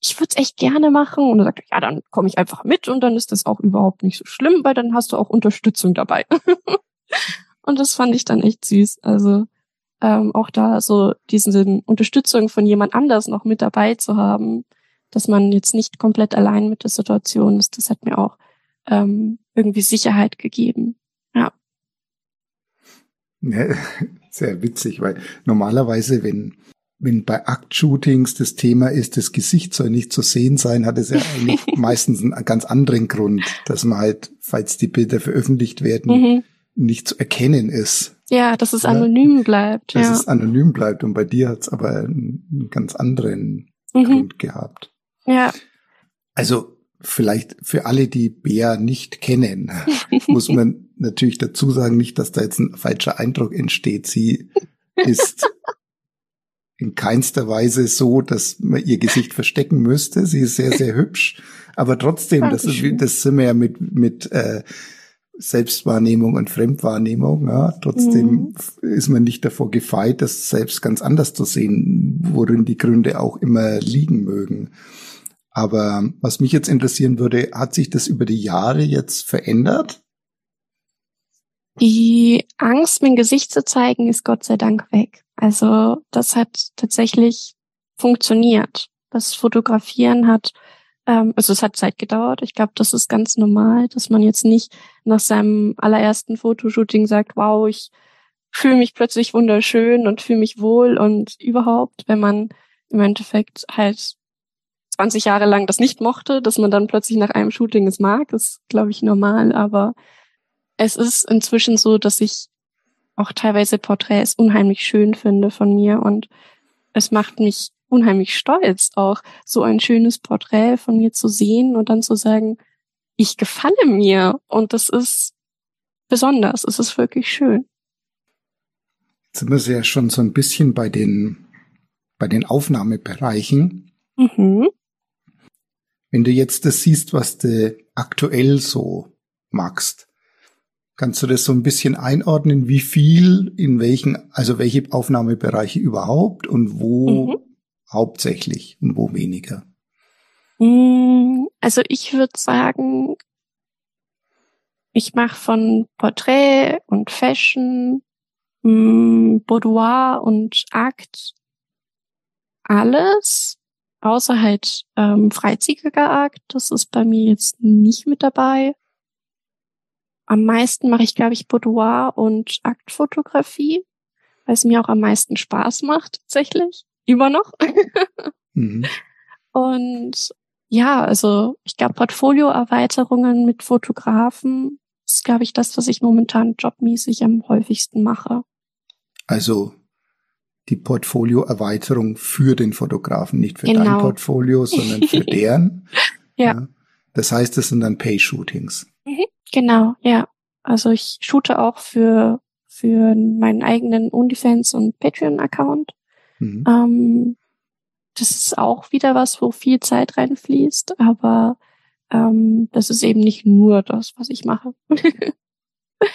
ich würde es echt gerne machen. Und er sagt, ja, dann komme ich einfach mit und dann ist das auch überhaupt nicht so schlimm, weil dann hast du auch Unterstützung dabei. und das fand ich dann echt süß. Also ähm, auch da so diesen Unterstützung von jemand anders noch mit dabei zu haben, dass man jetzt nicht komplett allein mit der Situation ist, das hat mir auch ähm, irgendwie Sicherheit gegeben. Ja. ja. Sehr witzig, weil normalerweise, wenn wenn bei Aktshootings das Thema ist, das Gesicht soll nicht zu sehen sein, hat es ja eigentlich meistens einen ganz anderen Grund, dass man halt, falls die Bilder veröffentlicht werden, mhm. nicht zu erkennen ist. Ja, dass es ja? anonym bleibt. Dass ja. es anonym bleibt. Und bei dir hat es aber einen ganz anderen mhm. Grund gehabt. Ja. Also vielleicht für alle, die Bea nicht kennen, muss man natürlich dazu sagen, nicht, dass da jetzt ein falscher Eindruck entsteht. Sie ist in keinster Weise so, dass man ihr Gesicht verstecken müsste. Sie ist sehr, sehr hübsch. Aber trotzdem, das, ist, das sind wir ja mit, mit äh, Selbstwahrnehmung und Fremdwahrnehmung. Ja. Trotzdem mhm. ist man nicht davor gefeit, das selbst ganz anders zu sehen, worin die Gründe auch immer liegen mögen. Aber was mich jetzt interessieren würde, hat sich das über die Jahre jetzt verändert? Die Angst, mein Gesicht zu zeigen, ist Gott sei Dank weg. Also das hat tatsächlich funktioniert. Das Fotografieren hat, ähm, also es hat Zeit gedauert. Ich glaube, das ist ganz normal, dass man jetzt nicht nach seinem allerersten Fotoshooting sagt, wow, ich fühle mich plötzlich wunderschön und fühle mich wohl und überhaupt, wenn man im Endeffekt halt 20 Jahre lang das nicht mochte, dass man dann plötzlich nach einem Shooting es mag, ist, glaube ich, normal. Aber es ist inzwischen so, dass ich auch teilweise Porträts unheimlich schön finde von mir und es macht mich unheimlich stolz, auch so ein schönes Porträt von mir zu sehen und dann zu sagen, ich gefalle mir und das ist besonders, es ist wirklich schön. Jetzt sind wir ja schon so ein bisschen bei den, bei den Aufnahmebereichen. Mhm. Wenn du jetzt das siehst, was du aktuell so magst, Kannst du das so ein bisschen einordnen, wie viel in welchen, also welche Aufnahmebereiche überhaupt und wo mhm. hauptsächlich und wo weniger? Mm, also ich würde sagen, ich mache von Porträt und Fashion, mm, Boudoir und Akt alles, außer halt ähm, freizügiger Akt. Das ist bei mir jetzt nicht mit dabei. Am meisten mache ich, glaube ich, Boudoir und Aktfotografie, weil es mir auch am meisten Spaß macht, tatsächlich. Immer noch. mhm. Und ja, also ich glaube, Portfolioerweiterungen mit Fotografen ist, glaube ich, das, was ich momentan jobmäßig am häufigsten mache. Also die Portfolioerweiterung für den Fotografen, nicht für genau. dein Portfolio, sondern für deren. ja. ja. Das heißt, es sind dann Pay-Shootings. Mhm. Genau, ja. Also ich shoote auch für, für meinen eigenen OnlyFans und Patreon-Account. Mhm. Ähm, das ist auch wieder was, wo viel Zeit reinfließt, aber ähm, das ist eben nicht nur das, was ich mache.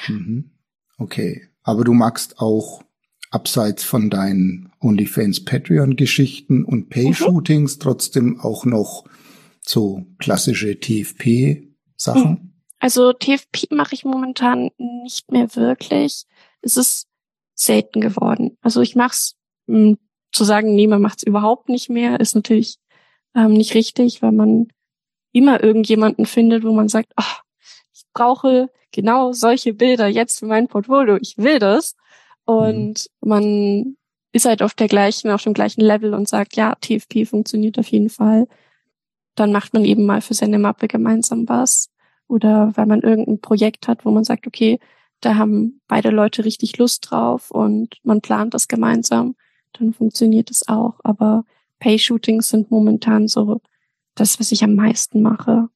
mhm. Okay, aber du magst auch abseits von deinen OnlyFans Patreon-Geschichten und Pay-Shootings mhm. trotzdem auch noch so klassische TFP-Sachen? Also TFP mache ich momentan nicht mehr wirklich. Es ist selten geworden. Also ich mache es, hm, zu sagen, nee, man macht es überhaupt nicht mehr, ist natürlich ähm, nicht richtig, weil man immer irgendjemanden findet, wo man sagt, ach, ich brauche genau solche Bilder jetzt für mein Portfolio, ich will das. Und mhm. man ist halt auf der gleichen, auf dem gleichen Level und sagt, ja, TFP funktioniert auf jeden Fall. Dann macht man eben mal für seine Mappe gemeinsam was oder weil man irgendein Projekt hat, wo man sagt, okay, da haben beide Leute richtig Lust drauf und man plant das gemeinsam, dann funktioniert es auch. Aber Pay-Shootings sind momentan so das, was ich am meisten mache.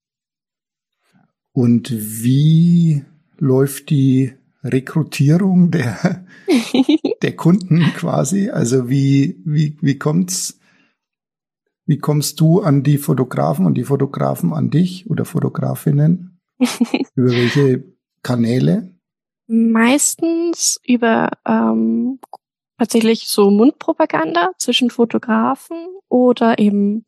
Und wie läuft die Rekrutierung der, der Kunden quasi? Also wie, wie, wie kommt's, wie kommst du an die Fotografen und die Fotografen an dich oder Fotografinnen? über welche Kanäle? Meistens über ähm, tatsächlich so Mundpropaganda zwischen Fotografen oder eben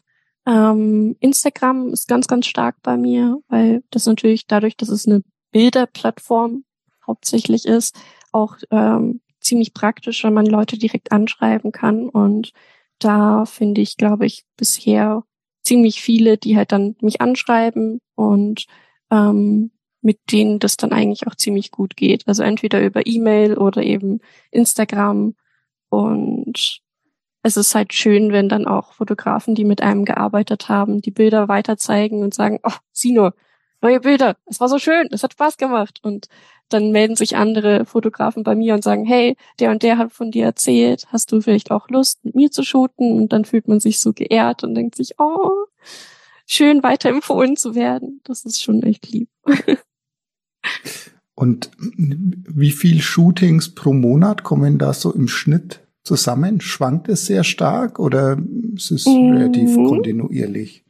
ähm, Instagram ist ganz, ganz stark bei mir, weil das natürlich dadurch, dass es eine Bilderplattform hauptsächlich ist, auch ähm, ziemlich praktisch, wenn man Leute direkt anschreiben kann. Und da finde ich, glaube ich, bisher ziemlich viele, die halt dann mich anschreiben und ähm, mit denen das dann eigentlich auch ziemlich gut geht. Also entweder über E-Mail oder eben Instagram. Und es ist halt schön, wenn dann auch Fotografen, die mit einem gearbeitet haben, die Bilder weiter zeigen und sagen, oh, nur, neue Bilder, es war so schön, es hat Spaß gemacht. Und dann melden sich andere Fotografen bei mir und sagen, hey, der und der hat von dir erzählt, hast du vielleicht auch Lust, mit mir zu shooten? Und dann fühlt man sich so geehrt und denkt sich, oh, schön weiterempfohlen zu werden. Das ist schon echt lieb. Und wie viel Shootings pro Monat kommen da so im Schnitt zusammen? Schwankt es sehr stark oder ist es mhm. relativ kontinuierlich?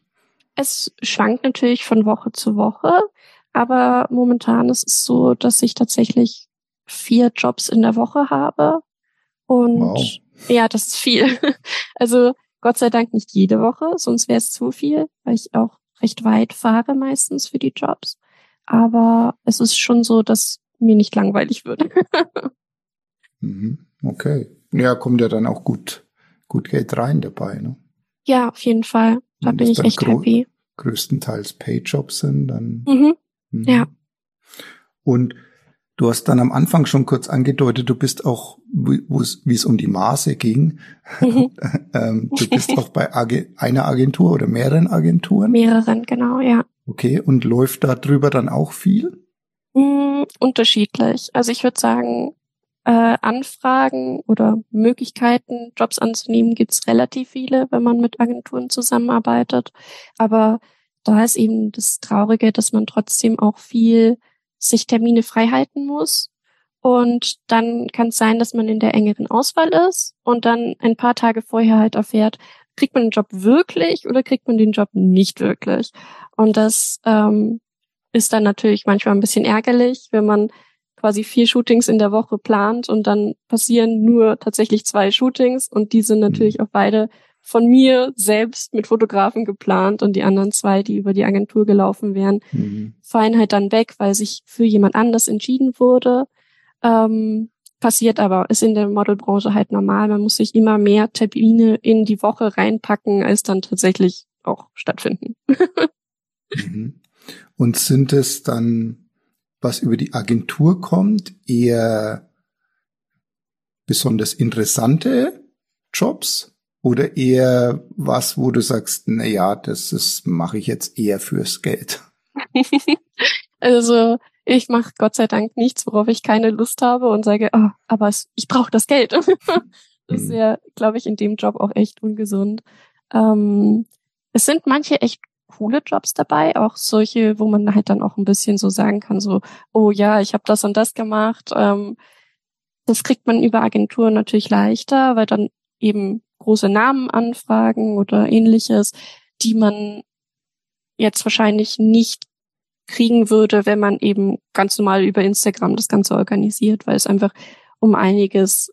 Es schwankt natürlich von Woche zu Woche, aber momentan ist es so, dass ich tatsächlich vier Jobs in der Woche habe. Und wow. ja, das ist viel. Also Gott sei Dank nicht jede Woche, sonst wäre es zu viel, weil ich auch recht weit fahre meistens für die Jobs. Aber es ist schon so, dass mir nicht langweilig wird. Mhm. okay. Ja, kommt ja dann auch gut, gut Geld rein dabei, ne? Ja, auf jeden Fall. Da Wenn bin ich echt happy. Größtenteils Payjobs sind, dann. Mhm. Mhm. Ja. Und du hast dann am Anfang schon kurz angedeutet, du bist auch, wie es um die Maße ging, mhm. ähm, du bist auch bei Ag einer Agentur oder mehreren Agenturen? Mehreren, genau, ja. Okay, und läuft da drüber dann auch viel? Mm, unterschiedlich. Also ich würde sagen, äh, Anfragen oder Möglichkeiten, Jobs anzunehmen, gibt's relativ viele, wenn man mit Agenturen zusammenarbeitet. Aber da ist eben das Traurige, dass man trotzdem auch viel sich Termine frei halten muss. Und dann kann es sein, dass man in der engeren Auswahl ist und dann ein paar Tage vorher halt erfährt, kriegt man den Job wirklich oder kriegt man den Job nicht wirklich. Und das ähm, ist dann natürlich manchmal ein bisschen ärgerlich, wenn man quasi vier Shootings in der Woche plant und dann passieren nur tatsächlich zwei Shootings und die sind natürlich mhm. auch beide von mir selbst mit Fotografen geplant und die anderen zwei, die über die Agentur gelaufen wären, mhm. fallen halt dann weg, weil sich für jemand anders entschieden wurde. Ähm, passiert aber, ist in der Modelbranche halt normal. Man muss sich immer mehr Termine in die Woche reinpacken, als dann tatsächlich auch stattfinden. mhm. Und sind es dann, was über die Agentur kommt, eher besonders interessante Jobs? Oder eher was, wo du sagst, na ja, das ist, mache ich jetzt eher fürs Geld? also ich mache Gott sei Dank nichts, worauf ich keine Lust habe und sage, oh, aber es, ich brauche das Geld. das ist mhm. ja, glaube ich, in dem Job auch echt ungesund. Ähm, es sind manche echt coole Jobs dabei, auch solche, wo man halt dann auch ein bisschen so sagen kann, so, oh ja, ich habe das und das gemacht. Ähm, das kriegt man über Agenturen natürlich leichter, weil dann eben große Namen anfragen oder ähnliches, die man jetzt wahrscheinlich nicht kriegen würde, wenn man eben ganz normal über Instagram das Ganze organisiert, weil es einfach um einiges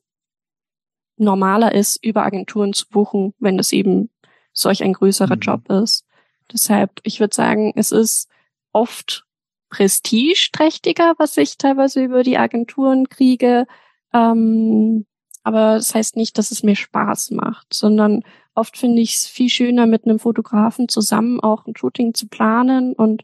normaler ist, über Agenturen zu buchen, wenn es eben solch ein größerer mhm. Job ist. Deshalb, ich würde sagen, es ist oft prestigeträchtiger, was ich teilweise über die Agenturen kriege, ähm, aber das heißt nicht, dass es mir Spaß macht, sondern oft finde ich es viel schöner, mit einem Fotografen zusammen auch ein Shooting zu planen und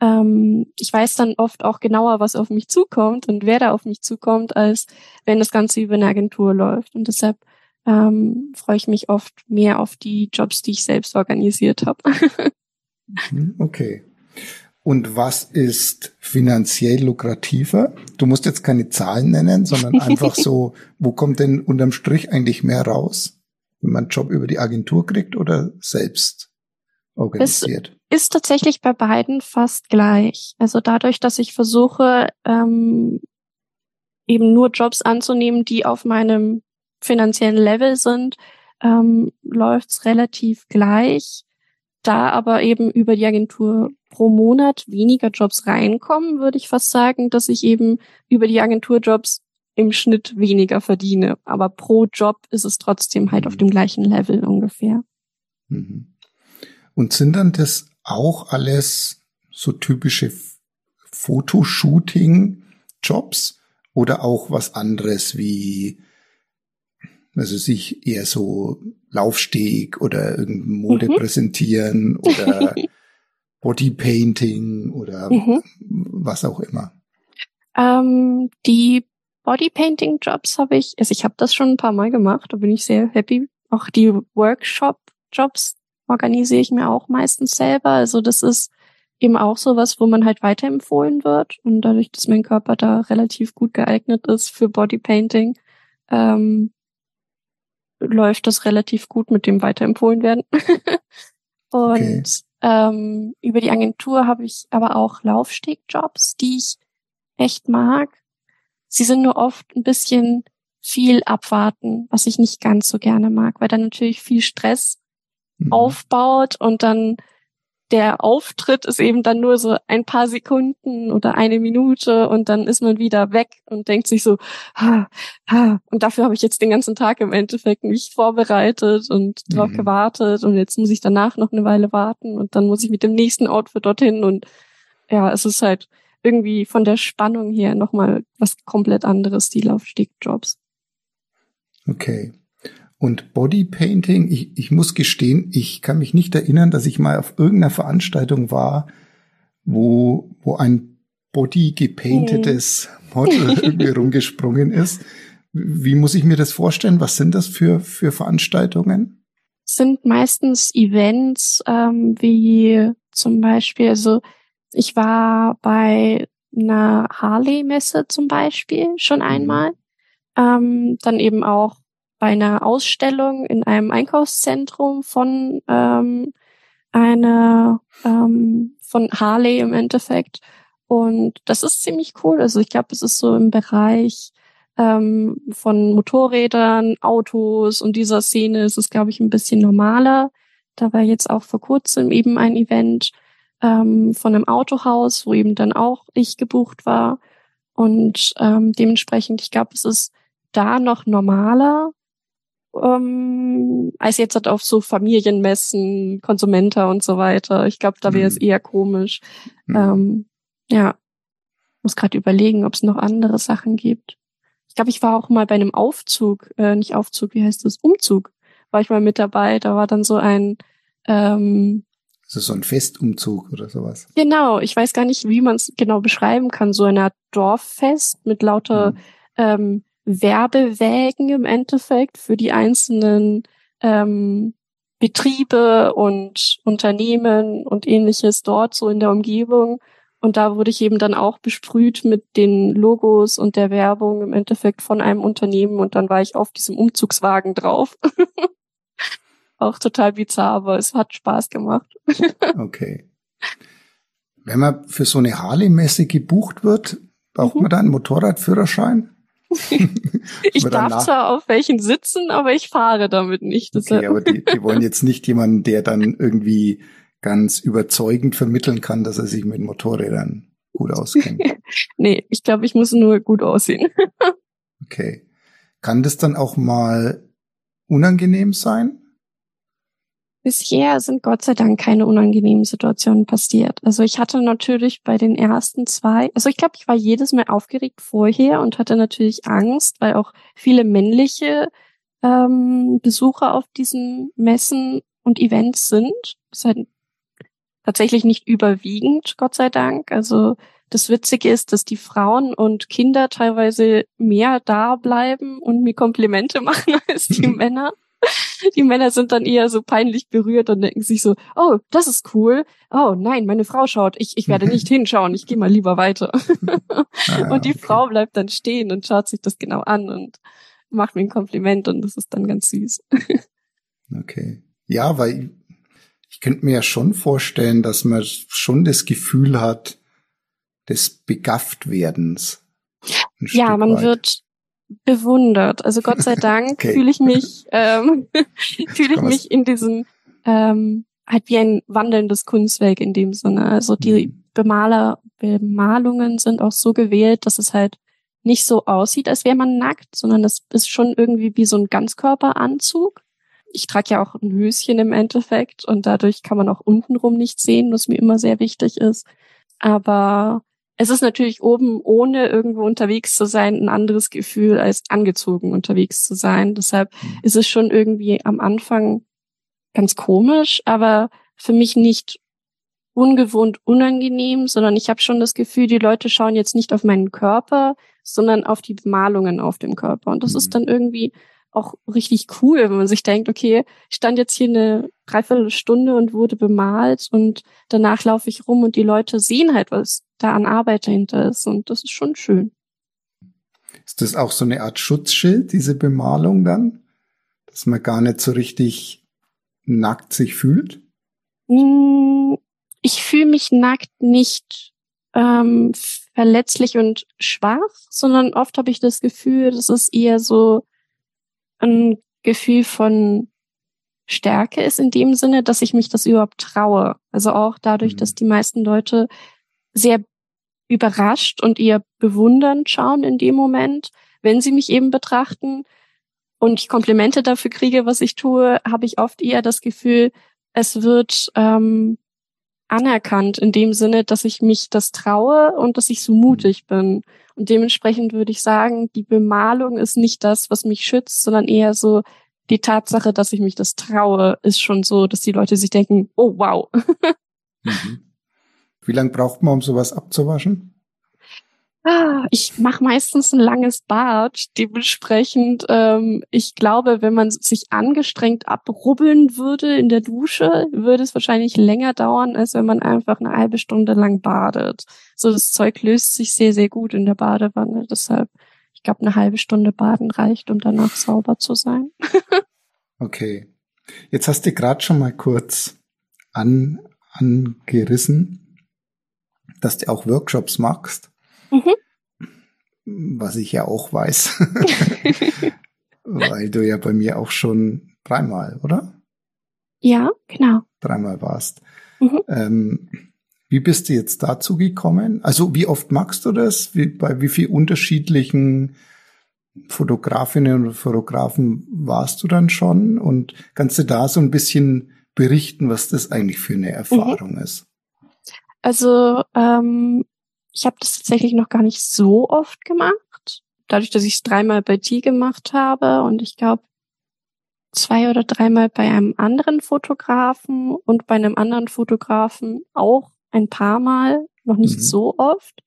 ähm, ich weiß dann oft auch genauer, was auf mich zukommt und wer da auf mich zukommt, als wenn das Ganze über eine Agentur läuft. Und deshalb ähm, freue ich mich oft mehr auf die Jobs, die ich selbst organisiert habe. Mhm, okay. Und was ist finanziell lukrativer? Du musst jetzt keine Zahlen nennen, sondern einfach so, wo kommt denn unterm Strich eigentlich mehr raus? Wenn man einen Job über die Agentur kriegt oder selbst organisiert? Es ist tatsächlich bei beiden fast gleich. Also dadurch, dass ich versuche, ähm, eben nur Jobs anzunehmen, die auf meinem finanziellen Level sind, ähm, läuft's relativ gleich. Da aber eben über die Agentur pro Monat weniger Jobs reinkommen, würde ich fast sagen, dass ich eben über die Agenturjobs im Schnitt weniger verdiene. Aber pro Job ist es trotzdem halt auf dem gleichen Level ungefähr. Mhm. Und sind dann das auch alles so typische Fotoshooting-Jobs oder auch was anderes wie, also sich eher so Laufsteg oder irgendeine Mode mhm. präsentieren oder Bodypainting oder mhm. was auch immer? Ähm, die Bodypainting-Jobs habe ich, also ich habe das schon ein paar Mal gemacht, da bin ich sehr happy. Auch die Workshop-Jobs organisiere ich mir auch meistens selber. Also das ist eben auch sowas, wo man halt weiterempfohlen wird. Und dadurch, dass mein Körper da relativ gut geeignet ist für Bodypainting, ähm, läuft das relativ gut mit dem weiterempfohlen werden. Und okay. Ähm, über die Agentur habe ich aber auch Laufstegjobs, die ich echt mag. Sie sind nur oft ein bisschen viel abwarten, was ich nicht ganz so gerne mag, weil dann natürlich viel Stress mhm. aufbaut und dann der Auftritt ist eben dann nur so ein paar Sekunden oder eine Minute und dann ist man wieder weg und denkt sich so, ha, ha. und dafür habe ich jetzt den ganzen Tag im Endeffekt mich vorbereitet und mhm. drauf gewartet und jetzt muss ich danach noch eine Weile warten und dann muss ich mit dem nächsten Outfit dorthin und ja, es ist halt irgendwie von der Spannung her nochmal was komplett anderes, die Laufstegjobs. Okay. Und Bodypainting, ich, ich muss gestehen, ich kann mich nicht erinnern, dass ich mal auf irgendeiner Veranstaltung war, wo, wo ein Body gepaintetes Model irgendwie rumgesprungen ist. Wie muss ich mir das vorstellen? Was sind das für, für Veranstaltungen? Sind meistens Events, ähm, wie zum Beispiel, also ich war bei einer Harley-Messe zum Beispiel schon mhm. einmal. Ähm, dann eben auch bei einer Ausstellung in einem Einkaufszentrum von ähm, einer ähm, von Harley im Endeffekt. Und das ist ziemlich cool. Also ich glaube, es ist so im Bereich ähm, von Motorrädern, Autos und dieser Szene ist es, glaube ich, ein bisschen normaler. Da war jetzt auch vor kurzem eben ein Event ähm, von einem Autohaus, wo eben dann auch ich gebucht war. Und ähm, dementsprechend, ich glaube, es ist da noch normaler, ähm, als jetzt halt auf so Familienmessen, Konsumenter und so weiter. Ich glaube, da wäre es mhm. eher komisch. Mhm. Ähm, ja, muss gerade überlegen, ob es noch andere Sachen gibt. Ich glaube, ich war auch mal bei einem Aufzug, äh, nicht Aufzug, wie heißt das? Umzug. War ich mal mit dabei. Da war dann so ein ähm, also so ein Festumzug oder sowas. Genau, ich weiß gar nicht, wie man es genau beschreiben kann. So eine Art Dorffest mit lauter mhm. ähm, Werbewägen im Endeffekt für die einzelnen ähm, Betriebe und Unternehmen und ähnliches dort so in der Umgebung. Und da wurde ich eben dann auch besprüht mit den Logos und der Werbung im Endeffekt von einem Unternehmen und dann war ich auf diesem Umzugswagen drauf. auch total bizarr, aber es hat Spaß gemacht. okay. Wenn man für so eine Harley-Messe gebucht wird, braucht mhm. man da einen Motorradführerschein? Ich darf zwar auf welchen sitzen, aber ich fahre damit nicht. Okay, aber die, die wollen jetzt nicht jemanden, der dann irgendwie ganz überzeugend vermitteln kann, dass er sich mit Motorrädern gut auskennt. nee, ich glaube, ich muss nur gut aussehen. okay. Kann das dann auch mal unangenehm sein? Bisher sind Gott sei Dank keine unangenehmen Situationen passiert. Also ich hatte natürlich bei den ersten zwei, also ich glaube, ich war jedes Mal aufgeregt vorher und hatte natürlich Angst, weil auch viele männliche ähm, Besucher auf diesen Messen und Events sind. Das ist halt tatsächlich nicht überwiegend, Gott sei Dank. Also das Witzige ist, dass die Frauen und Kinder teilweise mehr da bleiben und mir Komplimente machen als die Männer. Die Männer sind dann eher so peinlich berührt und denken sich so, oh, das ist cool. Oh nein, meine Frau schaut. Ich, ich werde nicht hinschauen. Ich gehe mal lieber weiter. Ah, und die okay. Frau bleibt dann stehen und schaut sich das genau an und macht mir ein Kompliment und das ist dann ganz süß. Okay. Ja, weil ich könnte mir ja schon vorstellen, dass man schon das Gefühl hat des Begafftwerdens. Ja, Stück man weit. wird bewundert. Also Gott sei Dank Okay. fühle ich mich, ähm, fühle ich mich in diesem ähm, halt wie ein wandelndes Kunstwerk in dem Sinne. Also die Mhm. Bemaler, Bemalungen sind auch so gewählt, dass es halt nicht so aussieht, als wäre man nackt, sondern das ist schon irgendwie wie so ein Ganzkörperanzug. Ich trage ja auch ein Höschen im Endeffekt und dadurch kann man auch untenrum nicht sehen, was mir immer sehr wichtig ist. Aber es ist natürlich oben, ohne irgendwo unterwegs zu sein, ein anderes Gefühl, als angezogen unterwegs zu sein. Deshalb Mhm. ist es schon irgendwie am Anfang ganz komisch, aber für mich nicht ungewohnt unangenehm, sondern ich habe schon das Gefühl, die Leute schauen jetzt nicht auf meinen Körper, sondern auf die Bemalungen auf dem Körper. Und das Mhm. ist dann irgendwie auch richtig cool, wenn man sich denkt, okay, ich stand jetzt hier eine Dreiviertelstunde und wurde bemalt und danach laufe ich rum und die Leute sehen halt, was da an Arbeit dahinter ist. Und das ist schon schön. Ist das auch so eine Art Schutzschild, diese Bemalung dann? Dass man gar nicht so richtig nackt sich fühlt? Mm, Ich fühle mich nackt nicht ähm, verletzlich und schwach, sondern oft habe ich das Gefühl, das ist eher so ein Gefühl von Stärke ist in dem Sinne, dass ich mich das überhaupt traue. Also auch dadurch, Mhm. dass die meisten Leute sehr überrascht und eher bewundernd schauen in dem Moment, wenn sie mich eben betrachten und ich Komplimente dafür kriege, was ich tue, habe ich oft eher das Gefühl, es wird ähm, anerkannt in dem Sinne, dass ich mich das traue und dass ich so mutig bin. Und dementsprechend würde ich sagen, die Bemalung ist nicht das, was mich schützt, sondern eher so die Tatsache, dass ich mich das traue, ist schon so, dass die Leute sich denken, oh wow. Mhm. Wie lange braucht man, um sowas abzuwaschen? Ah, Ich mache meistens ein langes Bad. Dementsprechend, ähm, ich glaube, wenn man sich angestrengt abrubbeln würde in der Dusche, würde es wahrscheinlich länger dauern, als wenn man einfach eine halbe Stunde lang badet. So, das Zeug löst sich sehr, sehr gut in der Badewanne. Deshalb, ich glaube, eine halbe Stunde baden reicht, um danach sauber zu sein. Okay. Jetzt hast du gerade schon mal kurz an, angerissen, dass du auch Workshops machst. Mhm. Was ich ja auch weiß. Weil du ja bei mir auch schon dreimal, oder? Ja, genau. Dreimal warst. Mhm. Ähm, wie bist du jetzt dazu gekommen? Also wie oft machst du das? Wie, bei wie viel unterschiedlichen Fotografinnen und Fotografen warst du dann schon? Und kannst du da so ein bisschen berichten, was das eigentlich für eine Erfahrung ist? Also ähm, ich habe das tatsächlich noch gar nicht so oft gemacht. Dadurch, dass ich es dreimal bei dir gemacht habe und ich glaube zwei oder dreimal bei einem anderen Fotografen und bei einem anderen Fotografen auch ein paar Mal, noch nicht Mhm. so oft.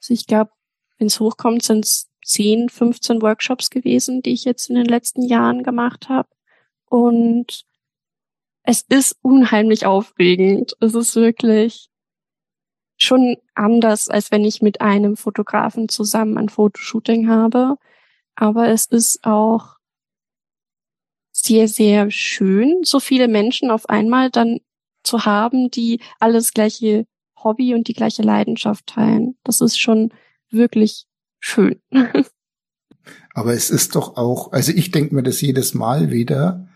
Also ich glaube, wenn es hochkommt, sind es 10, 15 Workshops gewesen, die ich jetzt in den letzten Jahren gemacht habe. Und es ist unheimlich aufregend. Es ist wirklich schon anders, als wenn ich mit einem Fotografen zusammen ein Fotoshooting habe. Aber es ist auch sehr, sehr schön, so viele Menschen auf einmal dann zu haben, die alles gleiche Hobby und die gleiche Leidenschaft teilen. Das ist schon wirklich schön. Aber es ist doch auch, also ich denke mir das jedes Mal wieder,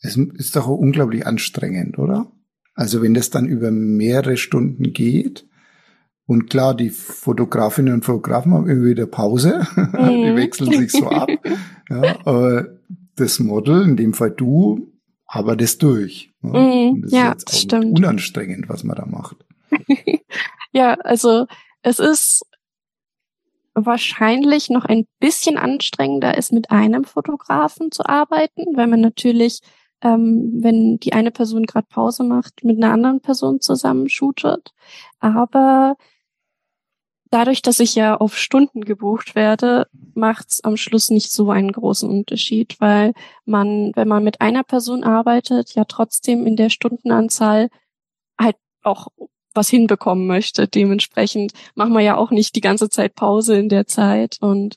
es ist doch auch unglaublich anstrengend, oder? Also wenn das dann über mehrere Stunden geht und klar, die Fotografinnen und Fotografen haben immer wieder Pause, die Mhm. wechseln sich so ab, ja, aber das Model, in dem Fall du, arbeitest durch. Ja, Mhm, Und das ja, ist jetzt das auch stimmt. unanstrengend, was man da macht. Ja, also es ist wahrscheinlich noch ein bisschen anstrengender, ist mit einem Fotografen zu arbeiten, weil man natürlich, ähm, wenn die eine Person gerade Pause macht, mit einer anderen Person zusammen shootet. Aber dadurch, dass ich ja auf Stunden gebucht werde, macht's am Schluss nicht so einen großen Unterschied, weil man, wenn man mit einer Person arbeitet, ja trotzdem in der Stundenanzahl halt auch was hinbekommen möchte. Dementsprechend machen wir ja auch nicht die ganze Zeit Pause in der Zeit. Und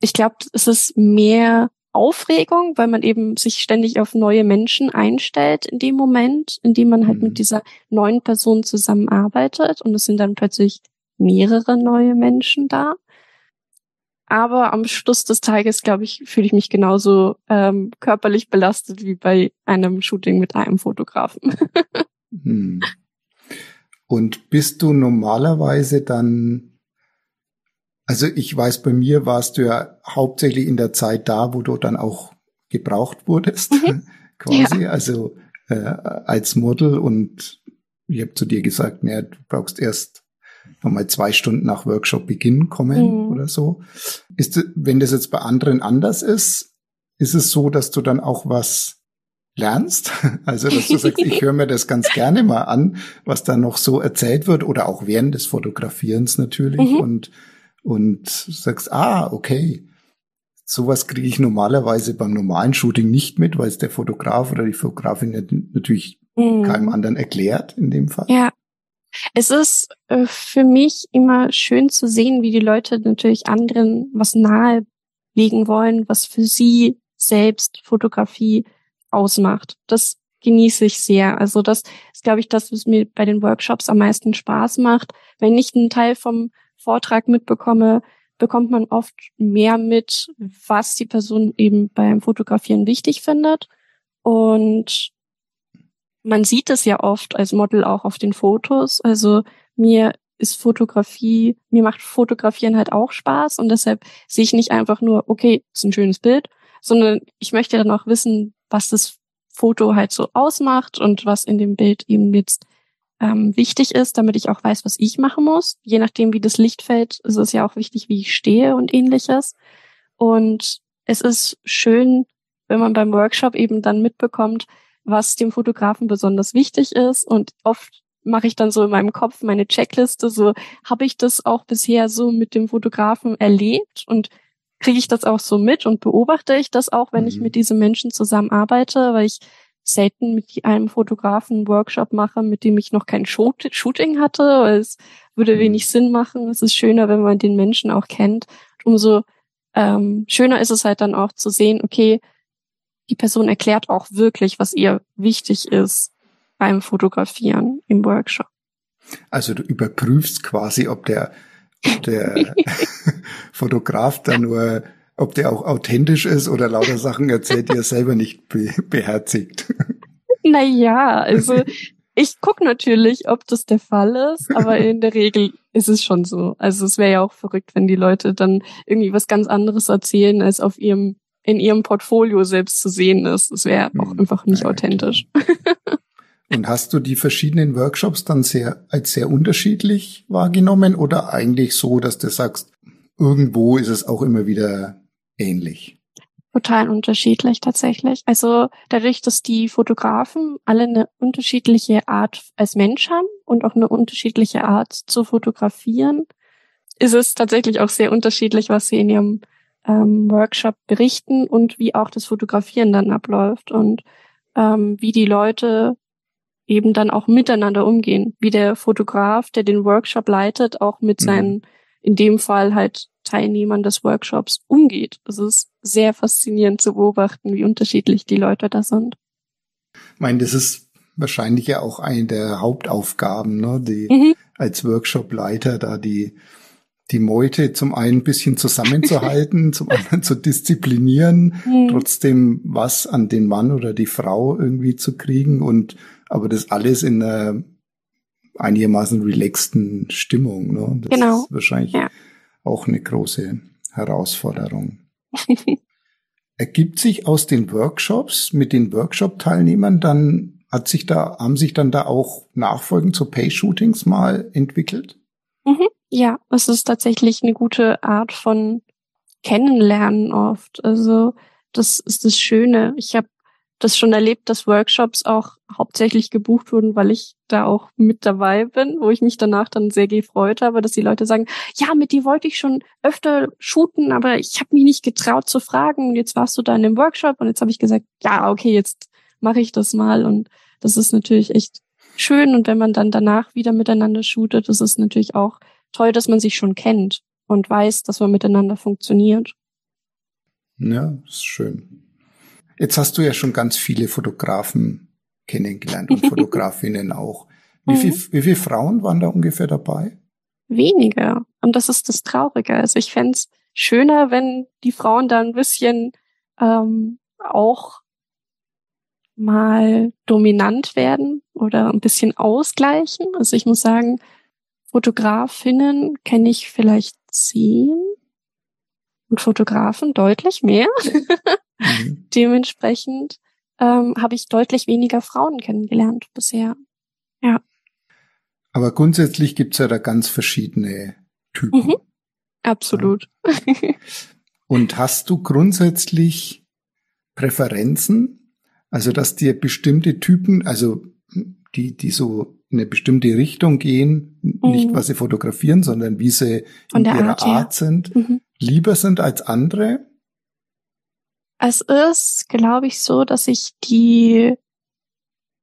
ich glaube, es ist mehr Aufregung, weil man eben sich ständig auf neue Menschen einstellt in dem Moment, in dem man halt mhm. mit dieser neuen Person zusammenarbeitet. Und es sind dann plötzlich mehrere neue Menschen da. Aber am Schluss des Tages, glaube ich, fühle ich mich genauso ähm, körperlich belastet wie bei einem Shooting mit einem Fotografen. hm. Und bist du normalerweise dann, also ich weiß, bei mir warst du ja hauptsächlich in der Zeit da, wo du dann auch gebraucht wurdest, mhm. quasi, ja. also äh, als Model und ich habe zu dir gesagt, naja, du brauchst erst nochmal zwei Stunden nach Workshop-Beginn kommen mhm. oder so. Ist, wenn das jetzt bei anderen anders ist, ist es so, dass du dann auch was lernst? Also, dass du sagst, ich höre mir das ganz gerne mal an, was da noch so erzählt wird oder auch während des Fotografierens natürlich mhm. und, und sagst, ah, okay. Sowas kriege ich normalerweise beim normalen Shooting nicht mit, weil es der Fotograf oder die Fotografin natürlich mhm. keinem anderen erklärt in dem Fall. Ja, es ist äh, für mich immer schön zu sehen, wie die Leute natürlich anderen was nahelegen wollen, was für sie selbst Fotografie ausmacht. Das genieße ich sehr. Also das ist, glaube ich, das, was mir bei den Workshops am meisten Spaß macht. Wenn ich einen Teil vom Vortrag mitbekomme, bekommt man oft mehr mit, was die Person eben beim Fotografieren wichtig findet. Und man sieht es ja oft als Model auch auf den Fotos. Also mir ist Fotografie, mir macht Fotografieren halt auch Spaß und deshalb sehe ich nicht einfach nur, okay, ist ein schönes Bild, sondern ich möchte dann auch wissen, was das Foto halt so ausmacht und was in dem Bild eben jetzt ähm, wichtig ist, damit ich auch weiß, was ich machen muss. Je nachdem, wie das Licht fällt, ist es ja auch wichtig, wie ich stehe und ähnliches. Und es ist schön, wenn man beim Workshop eben dann mitbekommt, was dem Fotografen besonders wichtig ist. Und oft mache ich dann so in meinem Kopf meine Checkliste, so habe ich das auch bisher so mit dem Fotografen erlebt und kriege ich das auch so mit und beobachte ich das auch, wenn mhm. ich mit diesen Menschen zusammenarbeite, weil ich selten mit einem Fotografen Workshop mache, mit dem ich noch kein Shooting hatte, weil es würde mhm. wenig Sinn machen. Es ist schöner, wenn man den Menschen auch kennt. Umso ähm, schöner ist es halt dann auch zu sehen, okay, die Person erklärt auch wirklich, was ihr wichtig ist beim Fotografieren im Workshop. Also du überprüfst quasi, ob der, ob der Fotograf da nur, ob der auch authentisch ist oder lauter Sachen erzählt, die er selber nicht be beherzigt. Naja, also ich gucke natürlich, ob das der Fall ist, aber in der Regel ist es schon so. Also es wäre ja auch verrückt, wenn die Leute dann irgendwie was ganz anderes erzählen, als auf ihrem in ihrem Portfolio selbst zu sehen ist. Das wäre auch hm. einfach nicht ja, authentisch. Und hast du die verschiedenen Workshops dann sehr als sehr unterschiedlich wahrgenommen oder eigentlich so, dass du sagst, irgendwo ist es auch immer wieder ähnlich? Total unterschiedlich tatsächlich. Also dadurch, dass die Fotografen alle eine unterschiedliche Art als Mensch haben und auch eine unterschiedliche Art zu fotografieren, ist es tatsächlich auch sehr unterschiedlich, was sie in ihrem ähm, Workshop berichten und wie auch das Fotografieren dann abläuft und ähm, wie die Leute eben dann auch miteinander umgehen, wie der Fotograf, der den Workshop leitet, auch mit mhm. seinen, in dem Fall halt Teilnehmern des Workshops umgeht. Es ist sehr faszinierend zu beobachten, wie unterschiedlich die Leute da sind. Ich meine, das ist wahrscheinlich ja auch eine der Hauptaufgaben, ne, die mhm. als Workshop-Leiter da die die Meute zum einen ein bisschen zusammenzuhalten, zum anderen zu disziplinieren, mhm. trotzdem was an den Mann oder die Frau irgendwie zu kriegen und aber das alles in einer einigermaßen relaxten Stimmung. Ne? Das genau. ist wahrscheinlich ja. Auch eine große Herausforderung. Ergibt sich aus den Workshops mit den Workshop-Teilnehmern dann, hat sich da, haben sich dann da auch Nachfolgen zu Pay-Shootings mal entwickelt? Mhm. Ja, es ist tatsächlich eine gute Art von Kennenlernen oft. Also das ist das Schöne. Ich habe das schon erlebt, dass Workshops auch hauptsächlich gebucht wurden, weil ich da auch mit dabei bin, wo ich mich danach dann sehr gefreut habe, dass die Leute sagen, ja, mit dir wollte ich schon öfter shooten, aber ich habe mich nicht getraut zu fragen und jetzt warst du da in dem Workshop und jetzt habe ich gesagt, ja, okay, jetzt mache ich das mal und das ist natürlich echt schön und wenn man dann danach wieder miteinander shootet, das ist natürlich auch toll, dass man sich schon kennt und weiß, dass man miteinander funktioniert. Ja, ist schön. Jetzt hast du ja schon ganz viele Fotografen kennengelernt und Fotografinnen auch. Wie, mhm. viel, wie viele Frauen waren da ungefähr dabei? Weniger. Und das ist das Traurige. Also ich fände schöner, wenn die Frauen da ein bisschen ähm, auch mal dominant werden oder ein bisschen ausgleichen. Also ich muss sagen, Fotografinnen kenne ich vielleicht zehn und Fotografen deutlich mehr. Mhm. Dementsprechend ähm, habe ich deutlich weniger Frauen kennengelernt bisher. Ja. Aber grundsätzlich gibt's ja da ganz verschiedene Typen. Mhm. Absolut. Ja. Und hast du grundsätzlich Präferenzen? Also, dass dir bestimmte Typen, also die, die so in eine bestimmte Richtung gehen, mhm. nicht was sie fotografieren, sondern wie sie Von in ihrer Art, Art ja. sind, mhm. lieber sind als andere? Es ist, glaube ich, so, dass ich die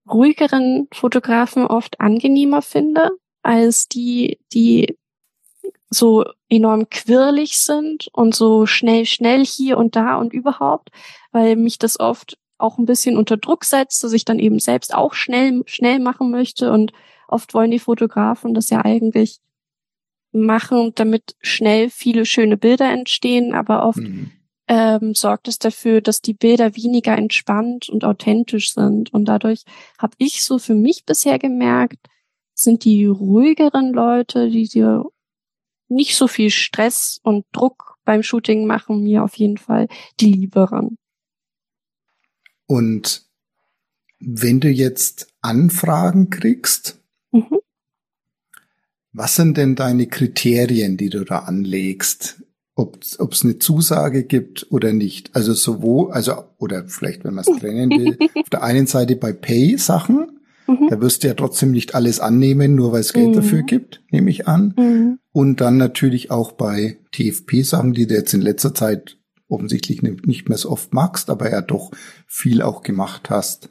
ruhigeren Fotografen oft angenehmer finde, als die, die so enorm quirlig sind und so schnell, schnell hier und da und überhaupt, weil mich das oft auch ein bisschen unter Druck setzt, dass ich dann eben selbst auch schnell, schnell machen möchte. Und oft wollen die Fotografen das ja eigentlich machen, damit schnell viele schöne Bilder entstehen, aber oft mhm ähm, sorgt es dafür, dass die Bilder weniger entspannt und authentisch sind. Und dadurch habe ich so für mich bisher gemerkt, sind die ruhigeren Leute, die dir nicht so viel Stress und Druck beim Shooting machen, mir auf jeden Fall die lieberen. Und wenn du jetzt Anfragen kriegst, mhm. was sind denn deine Kriterien, die du da anlegst? Ob es eine Zusage gibt oder nicht. Also sowohl, also oder vielleicht, wenn man es trennen will, auf der einen Seite bei Pay-Sachen, mhm. da wirst du ja trotzdem nicht alles annehmen, nur weil es Geld mhm. dafür gibt, nehme ich an. Mhm. Und dann natürlich auch bei TFP-Sachen, die du jetzt in letzter Zeit offensichtlich nicht mehr so oft magst, aber ja doch viel auch gemacht hast.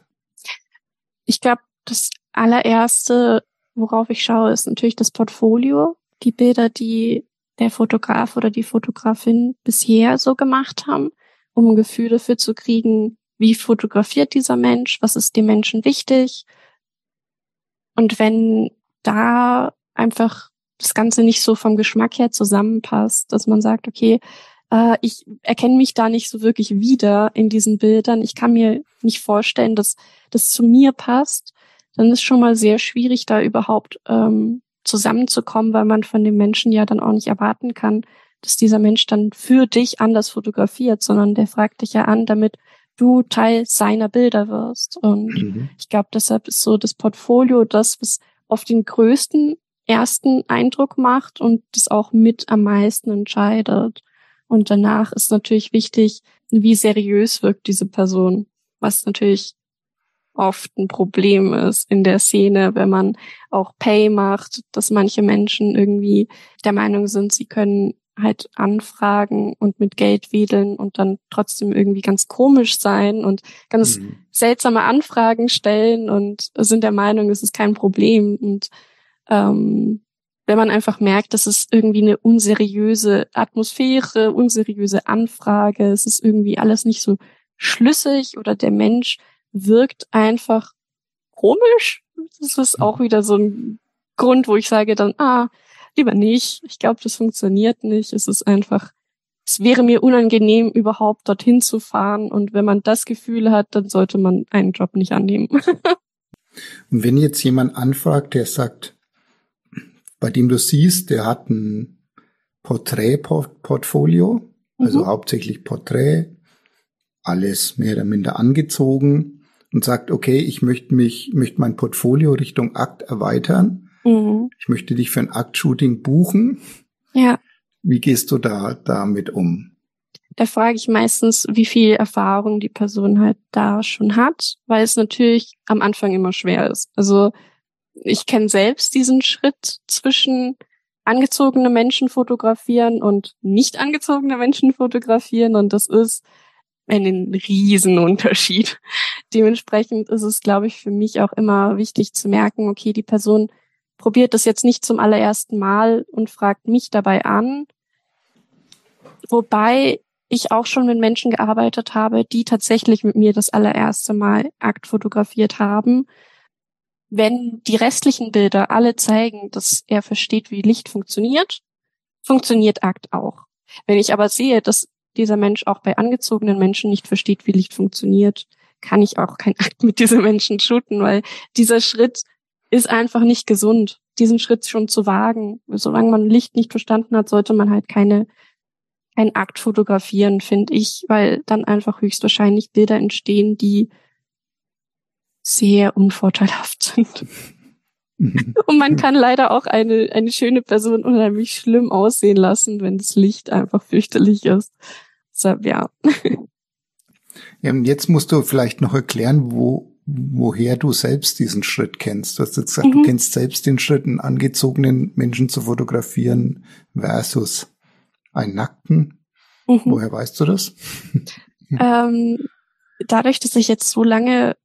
Ich glaube, das allererste, worauf ich schaue, ist natürlich das Portfolio. Die Bilder, die der Fotograf oder die Fotografin bisher so gemacht haben, um ein Gefühl dafür zu kriegen, wie fotografiert dieser Mensch, was ist dem Menschen wichtig. Und wenn da einfach das Ganze nicht so vom Geschmack her zusammenpasst, dass man sagt, okay, äh, ich erkenne mich da nicht so wirklich wieder in diesen Bildern, ich kann mir nicht vorstellen, dass das zu mir passt, dann ist schon mal sehr schwierig, da überhaupt ähm, zusammenzukommen, weil man von dem Menschen ja dann auch nicht erwarten kann, dass dieser Mensch dann für dich anders fotografiert, sondern der fragt dich ja an, damit du Teil seiner Bilder wirst. Und mhm. ich glaube, deshalb ist so das Portfolio das, was auf den größten ersten Eindruck macht und das auch mit am meisten entscheidet. Und danach ist natürlich wichtig, wie seriös wirkt diese Person, was natürlich oft ein Problem ist in der Szene, wenn man auch Pay macht, dass manche Menschen irgendwie der Meinung sind, sie können halt anfragen und mit Geld wedeln und dann trotzdem irgendwie ganz komisch sein und ganz mhm. seltsame Anfragen stellen und sind der Meinung, es ist kein Problem. Und ähm, wenn man einfach merkt, dass es irgendwie eine unseriöse Atmosphäre, unseriöse Anfrage, es ist irgendwie alles nicht so schlüssig oder der Mensch wirkt einfach komisch. Das ist auch wieder so ein Grund, wo ich sage dann, ah, lieber nicht. Ich glaube, das funktioniert nicht. Es ist einfach, es wäre mir unangenehm, überhaupt dorthin zu fahren. Und wenn man das Gefühl hat, dann sollte man einen Job nicht annehmen. Und wenn jetzt jemand anfragt, der sagt, bei dem du siehst, der hat ein Porträtportfolio, also mhm. hauptsächlich Porträt, alles mehr oder minder angezogen, und sagt, okay, ich möchte mich, möchte mein Portfolio Richtung Akt erweitern. Mhm. Ich möchte dich für ein Akt-Shooting buchen. Ja. Wie gehst du da damit um? da frage ich meistens, wie viel Erfahrung die Person halt da schon hat, weil es natürlich am Anfang immer schwer ist. Also ich kenne selbst diesen Schritt zwischen angezogene Menschen fotografieren und nicht angezogene Menschen fotografieren und das ist einen Riesenunterschied. Dementsprechend ist es, glaube ich, für mich auch immer wichtig zu merken, okay, die Person probiert das jetzt nicht zum allerersten Mal und fragt mich dabei an. Wobei ich auch schon mit Menschen gearbeitet habe, die tatsächlich mit mir das allererste Mal Akt fotografiert haben. Wenn die restlichen Bilder alle zeigen, dass er versteht, wie Licht funktioniert, funktioniert Akt auch. Wenn ich aber sehe, dass dieser Mensch auch bei angezogenen Menschen nicht versteht, wie Licht funktioniert, kann ich auch kein Akt mit diesen Menschen shooten, weil dieser Schritt ist einfach nicht gesund, diesen Schritt schon zu wagen. Solange man Licht nicht verstanden hat, sollte man halt keine kein Akt fotografieren, finde ich, weil dann einfach höchstwahrscheinlich Bilder entstehen, die sehr unvorteilhaft sind. Und man kann leider auch eine, eine schöne Person unheimlich schlimm aussehen lassen, wenn das Licht einfach fürchterlich ist. Deshalb, ja. ja jetzt musst du vielleicht noch erklären, wo, woher du selbst diesen Schritt kennst. Du hast jetzt gesagt, mhm. du kennst selbst den Schritt, einen angezogenen Menschen zu fotografieren versus einen nackten. Mhm. Woher weißt du das? ähm, dadurch, dass ich jetzt so lange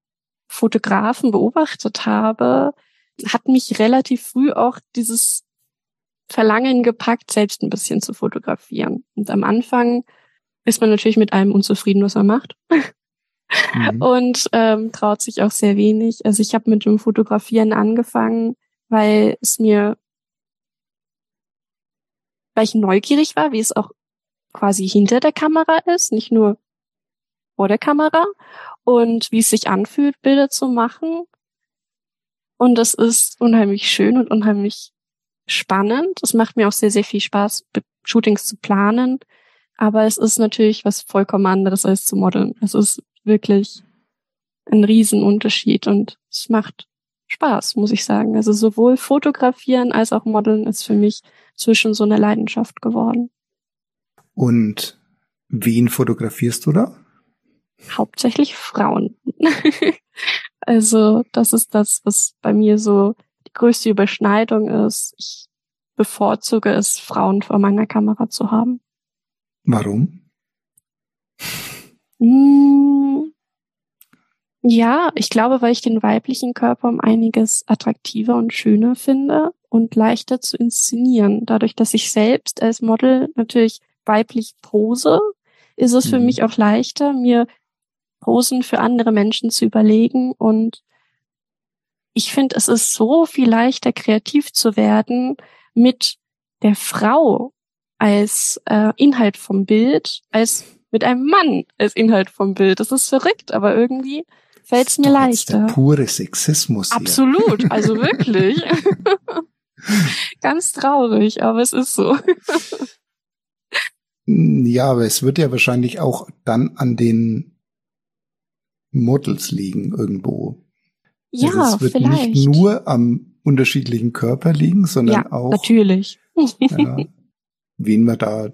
Fotografen beobachtet habe, hat mich relativ früh auch dieses Verlangen gepackt, selbst ein bisschen zu fotografieren. Und am Anfang ist man natürlich mit allem unzufrieden, was man macht. Mhm. Und ähm, traut sich auch sehr wenig. Also ich habe mit dem Fotografieren angefangen, weil es mir, weil ich neugierig war, wie es auch quasi hinter der Kamera ist, nicht nur vor der Kamera und wie es sich anfühlt, Bilder zu machen und es ist unheimlich schön und unheimlich spannend. Es macht mir auch sehr, sehr viel Spaß, Shootings zu planen. Aber es ist natürlich was vollkommen anderes als zu modeln. Es ist wirklich ein Riesenunterschied und es macht Spaß, muss ich sagen. Also sowohl fotografieren als auch modeln ist für mich zwischen so eine Leidenschaft geworden. Und wen fotografierst du da? Hauptsächlich Frauen. Also das ist das, was bei mir so die größte Überschneidung ist. Ich bevorzuge es, Frauen vor meiner Kamera zu haben. Warum? Hm, ja, ich glaube, weil ich den weiblichen Körper um einiges attraktiver und schöner finde und leichter zu inszenieren. Dadurch, dass ich selbst als Model natürlich weiblich pose, ist es für mhm. mich auch leichter, mir Posen für andere Menschen zu überlegen. Und ich finde, es ist so viel leichter, kreativ zu werden mit der Frau als äh, Inhalt vom Bild, als mit einem Mann als Inhalt vom Bild. Das ist verrückt, aber irgendwie fällt es mir leichter. Der pure Sexismus. Hier. Absolut, also wirklich. Ganz traurig, aber es ist so. ja, aber es wird ja wahrscheinlich auch dann an den Models liegen irgendwo. Ja, also es wird vielleicht. nicht nur am unterschiedlichen Körper liegen, sondern ja, auch natürlich. ja, wen man da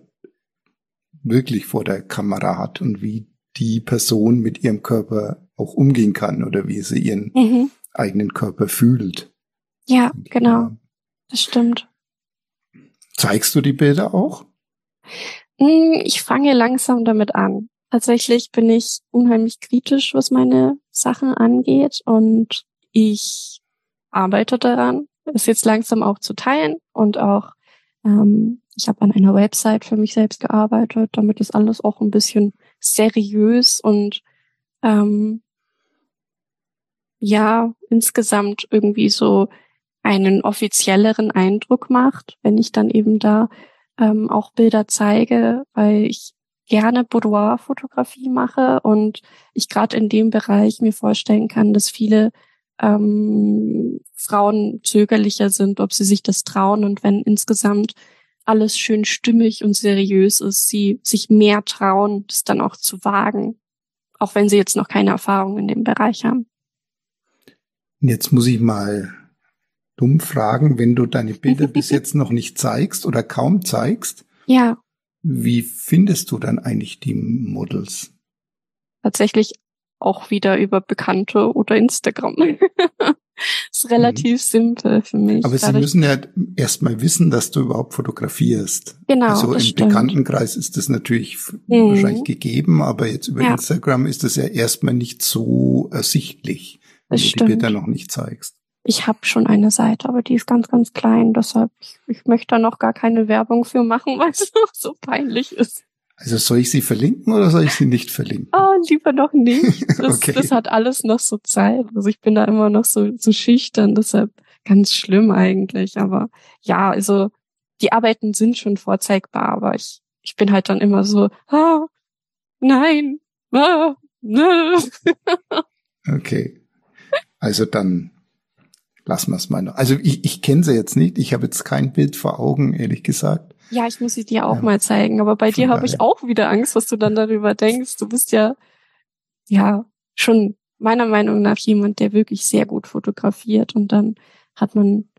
wirklich vor der Kamera hat und wie die Person mit ihrem Körper auch umgehen kann oder wie sie ihren mhm. eigenen Körper fühlt. Ja, und, genau. Ja. Das stimmt. Zeigst du die Bilder auch? Hm, ich fange langsam damit an. Tatsächlich bin ich unheimlich kritisch, was meine Sachen angeht und ich arbeite daran, es jetzt langsam auch zu teilen und auch ähm, ich habe an einer Website für mich selbst gearbeitet, damit ist alles auch ein bisschen seriös und ähm, ja insgesamt irgendwie so einen offizielleren Eindruck macht, wenn ich dann eben da ähm, auch Bilder zeige, weil ich gerne Boudoir-Fotografie mache und ich gerade in dem Bereich mir vorstellen kann, dass viele ähm, Frauen zögerlicher sind, ob sie sich das trauen und wenn insgesamt alles schön stimmig und seriös ist, sie sich mehr trauen, das dann auch zu wagen, auch wenn sie jetzt noch keine Erfahrung in dem Bereich haben. Jetzt muss ich mal dumm fragen, wenn du deine Bilder bis jetzt noch nicht zeigst oder kaum zeigst. Ja Wie findest du dann eigentlich die Models? Tatsächlich auch wieder über Bekannte oder Instagram. ist relativ mhm. simpel für mich. Aber sie müssen ja erstmal wissen, dass du überhaupt fotografierst. Genau. Also im stimmt. Bekanntenkreis ist das natürlich mhm. wahrscheinlich gegeben, aber jetzt über ja. Instagram ist das ja erstmal nicht so ersichtlich, wenn das du die Bilder noch nicht zeigst. Ich habe schon eine Seite, aber die ist ganz, ganz klein. Deshalb, ich, ich möchte da noch gar keine Werbung für machen, weil es so peinlich ist. Also soll ich sie verlinken oder soll ich sie nicht verlinken? Oh, lieber noch nicht. Das, okay. das hat alles noch so Zeit. Also ich bin da immer noch so, so schüchtern, deshalb ganz schlimm eigentlich. Aber ja, also die Arbeiten sind schon vorzeigbar, aber ich, ich bin halt dann immer so, ah, nein, ah, ne. okay. Also dann lassen wir es mal noch. Also ich, ich kenne sie jetzt nicht. Ich habe jetzt kein Bild vor Augen, ehrlich gesagt. Ja, ich muss sie dir auch ja. mal zeigen, aber bei dir habe ich auch wieder Angst, was du dann darüber denkst. Du bist ja, ja, schon meiner Meinung nach jemand, der wirklich sehr gut fotografiert und dann hat man,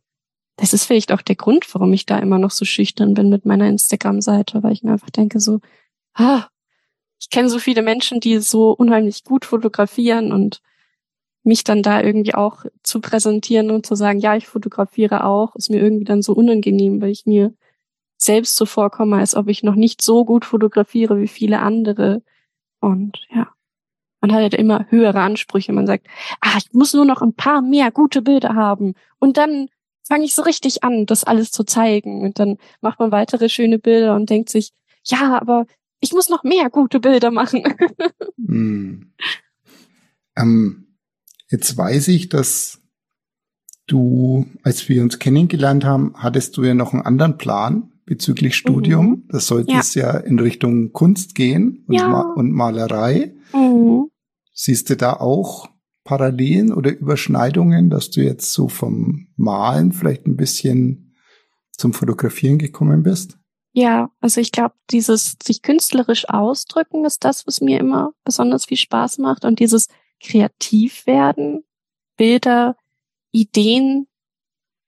das ist vielleicht auch der Grund, warum ich da immer noch so schüchtern bin mit meiner Instagram-Seite, weil ich mir einfach denke so, ah, ich kenne so viele Menschen, die so unheimlich gut fotografieren und mich dann da irgendwie auch zu präsentieren und zu sagen, ja, ich fotografiere auch, ist mir irgendwie dann so unangenehm, weil ich mir selbst so vorkomme, als ob ich noch nicht so gut fotografiere wie viele andere. Und ja, man hat halt immer höhere Ansprüche. Man sagt, ah, ich muss nur noch ein paar mehr gute Bilder haben. Und dann fange ich so richtig an, das alles zu zeigen. Und dann macht man weitere schöne Bilder und denkt sich, ja, aber ich muss noch mehr gute Bilder machen. hm. ähm, jetzt weiß ich, dass du, als wir uns kennengelernt haben, hattest du ja noch einen anderen Plan bezüglich Studium. Mhm. Das sollte ja. es ja in Richtung Kunst gehen und, ja. Ma und Malerei. Mhm. Siehst du da auch Parallelen oder Überschneidungen, dass du jetzt so vom Malen vielleicht ein bisschen zum Fotografieren gekommen bist? Ja, also ich glaube, dieses sich künstlerisch ausdrücken ist das, was mir immer besonders viel Spaß macht und dieses kreativ werden, Bilder, Ideen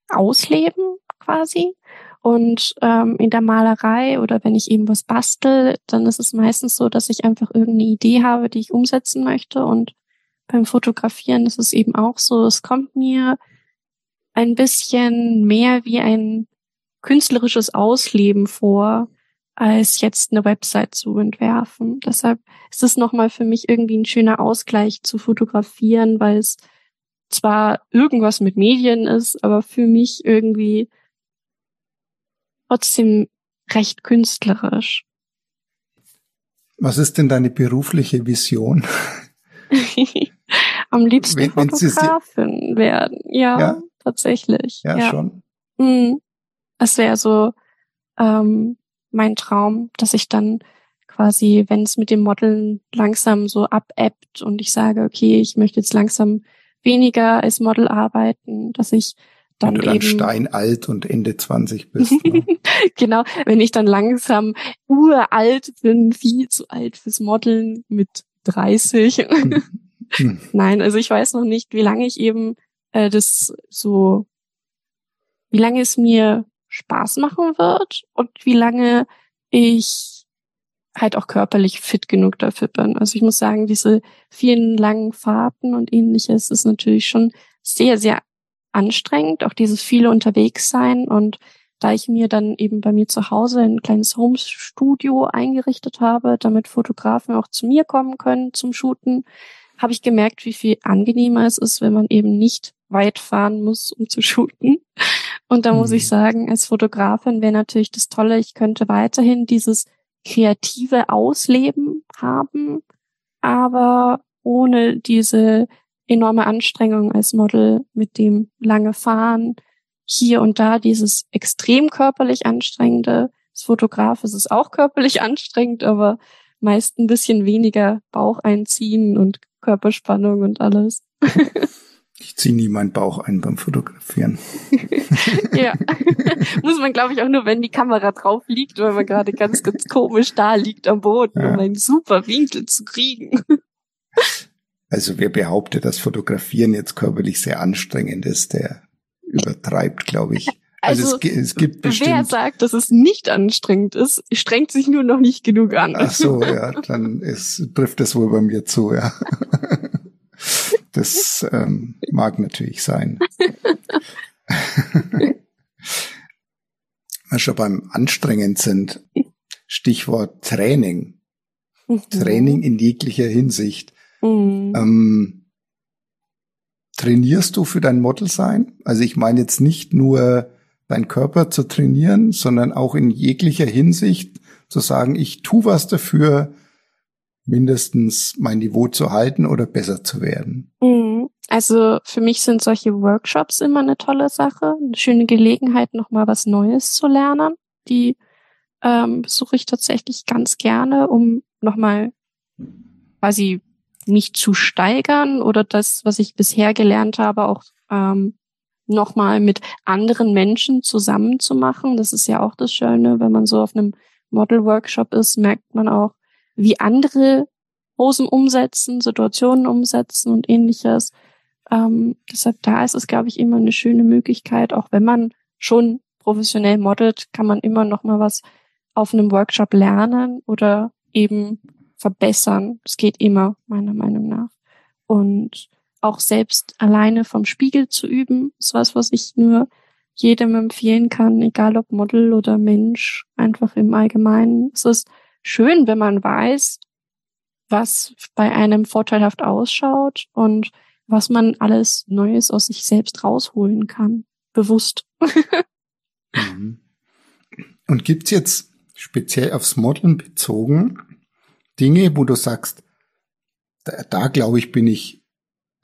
ausleben quasi. Und ähm, in der Malerei oder wenn ich eben was bastel, dann ist es meistens so, dass ich einfach irgendeine Idee habe, die ich umsetzen möchte. Und beim Fotografieren ist es eben auch so, es kommt mir ein bisschen mehr wie ein künstlerisches Ausleben vor, als jetzt eine Website zu entwerfen. Deshalb ist es nochmal für mich irgendwie ein schöner Ausgleich zu fotografieren, weil es zwar irgendwas mit Medien ist, aber für mich irgendwie trotzdem recht künstlerisch. Was ist denn deine berufliche Vision? Am liebsten wenn, Fotografin werden. Ja, ja, tatsächlich. Ja, ja. schon. Mhm. Das wäre so ähm, mein Traum, dass ich dann quasi, wenn es mit dem Modeln langsam so abebbt und ich sage, okay, ich möchte jetzt langsam weniger als Model arbeiten, dass ich dann wenn du dann steinalt und Ende 20 bist. Ne? genau, wenn ich dann langsam uralt bin, viel zu alt fürs Modeln mit 30. hm. hm. Nein, also ich weiß noch nicht, wie lange ich eben äh, das so, wie lange es mir Spaß machen wird und wie lange ich halt auch körperlich fit genug dafür bin. Also ich muss sagen, diese vielen langen Fahrten und ähnliches ist natürlich schon sehr, sehr anstrengend, auch dieses viele unterwegs sein und da ich mir dann eben bei mir zu Hause ein kleines Home-Studio eingerichtet habe, damit Fotografen auch zu mir kommen können zum Shooten, habe ich gemerkt, wie viel angenehmer es ist, wenn man eben nicht weit fahren muss, um zu shooten. Und da muss ich mhm. sagen, als Fotografin wäre natürlich das Tolle, ich könnte weiterhin dieses kreative Ausleben haben, aber ohne diese enorme Anstrengung als Model mit dem lange Fahren, hier und da dieses extrem körperlich anstrengende. Als Fotograf ist es auch körperlich anstrengend, aber meist ein bisschen weniger Bauch einziehen und Körperspannung und alles. Ich ziehe nie meinen Bauch ein beim Fotografieren. ja. Muss man, glaube ich, auch nur, wenn die Kamera drauf liegt, weil man gerade ganz, ganz komisch da liegt am Boden, ja. um einen super Winkel zu kriegen. Also wer behauptet, dass Fotografieren jetzt körperlich sehr anstrengend ist, der übertreibt, glaube ich. Also, Also, es, gi- es gibt wer bestimmt. sagt, dass es nicht anstrengend ist, strengt sich nur noch nicht genug an. Ach so, ja, dann ist, trifft das wohl bei mir zu, ja. Das ähm, mag natürlich sein. Wenn wir schon beim anstrengend sind, Stichwort Training. Training in jeglicher Hinsicht. Mhm. Ähm, trainierst du für dein Model sein? Also ich meine jetzt nicht nur deinen Körper zu trainieren, sondern auch in jeglicher Hinsicht zu sagen, ich tu was dafür, mindestens mein Niveau zu halten oder besser zu werden. Mhm. Also für mich sind solche Workshops immer eine tolle Sache, eine schöne Gelegenheit, nochmal was Neues zu lernen. Die ähm, besuche ich tatsächlich ganz gerne, um nochmal quasi mich zu steigern oder das, was ich bisher gelernt habe, auch ähm, nochmal mit anderen Menschen zusammen zu machen. Das ist ja auch das Schöne, wenn man so auf einem Model-Workshop ist, merkt man auch, wie andere Posen umsetzen, Situationen umsetzen und ähnliches. Ähm, deshalb da ist es, glaube ich, immer eine schöne Möglichkeit, auch wenn man schon professionell modelt, kann man immer noch mal was auf einem Workshop lernen oder eben verbessern. Es geht immer, meiner Meinung nach. Und auch selbst alleine vom Spiegel zu üben, ist was, was ich nur jedem empfehlen kann, egal ob Model oder Mensch, einfach im Allgemeinen. Es ist schön, wenn man weiß, was bei einem vorteilhaft ausschaut und was man alles Neues aus sich selbst rausholen kann. Bewusst. Mhm. Und gibt's jetzt speziell aufs Modeln bezogen Dinge, wo du sagst, da, da glaube ich, bin ich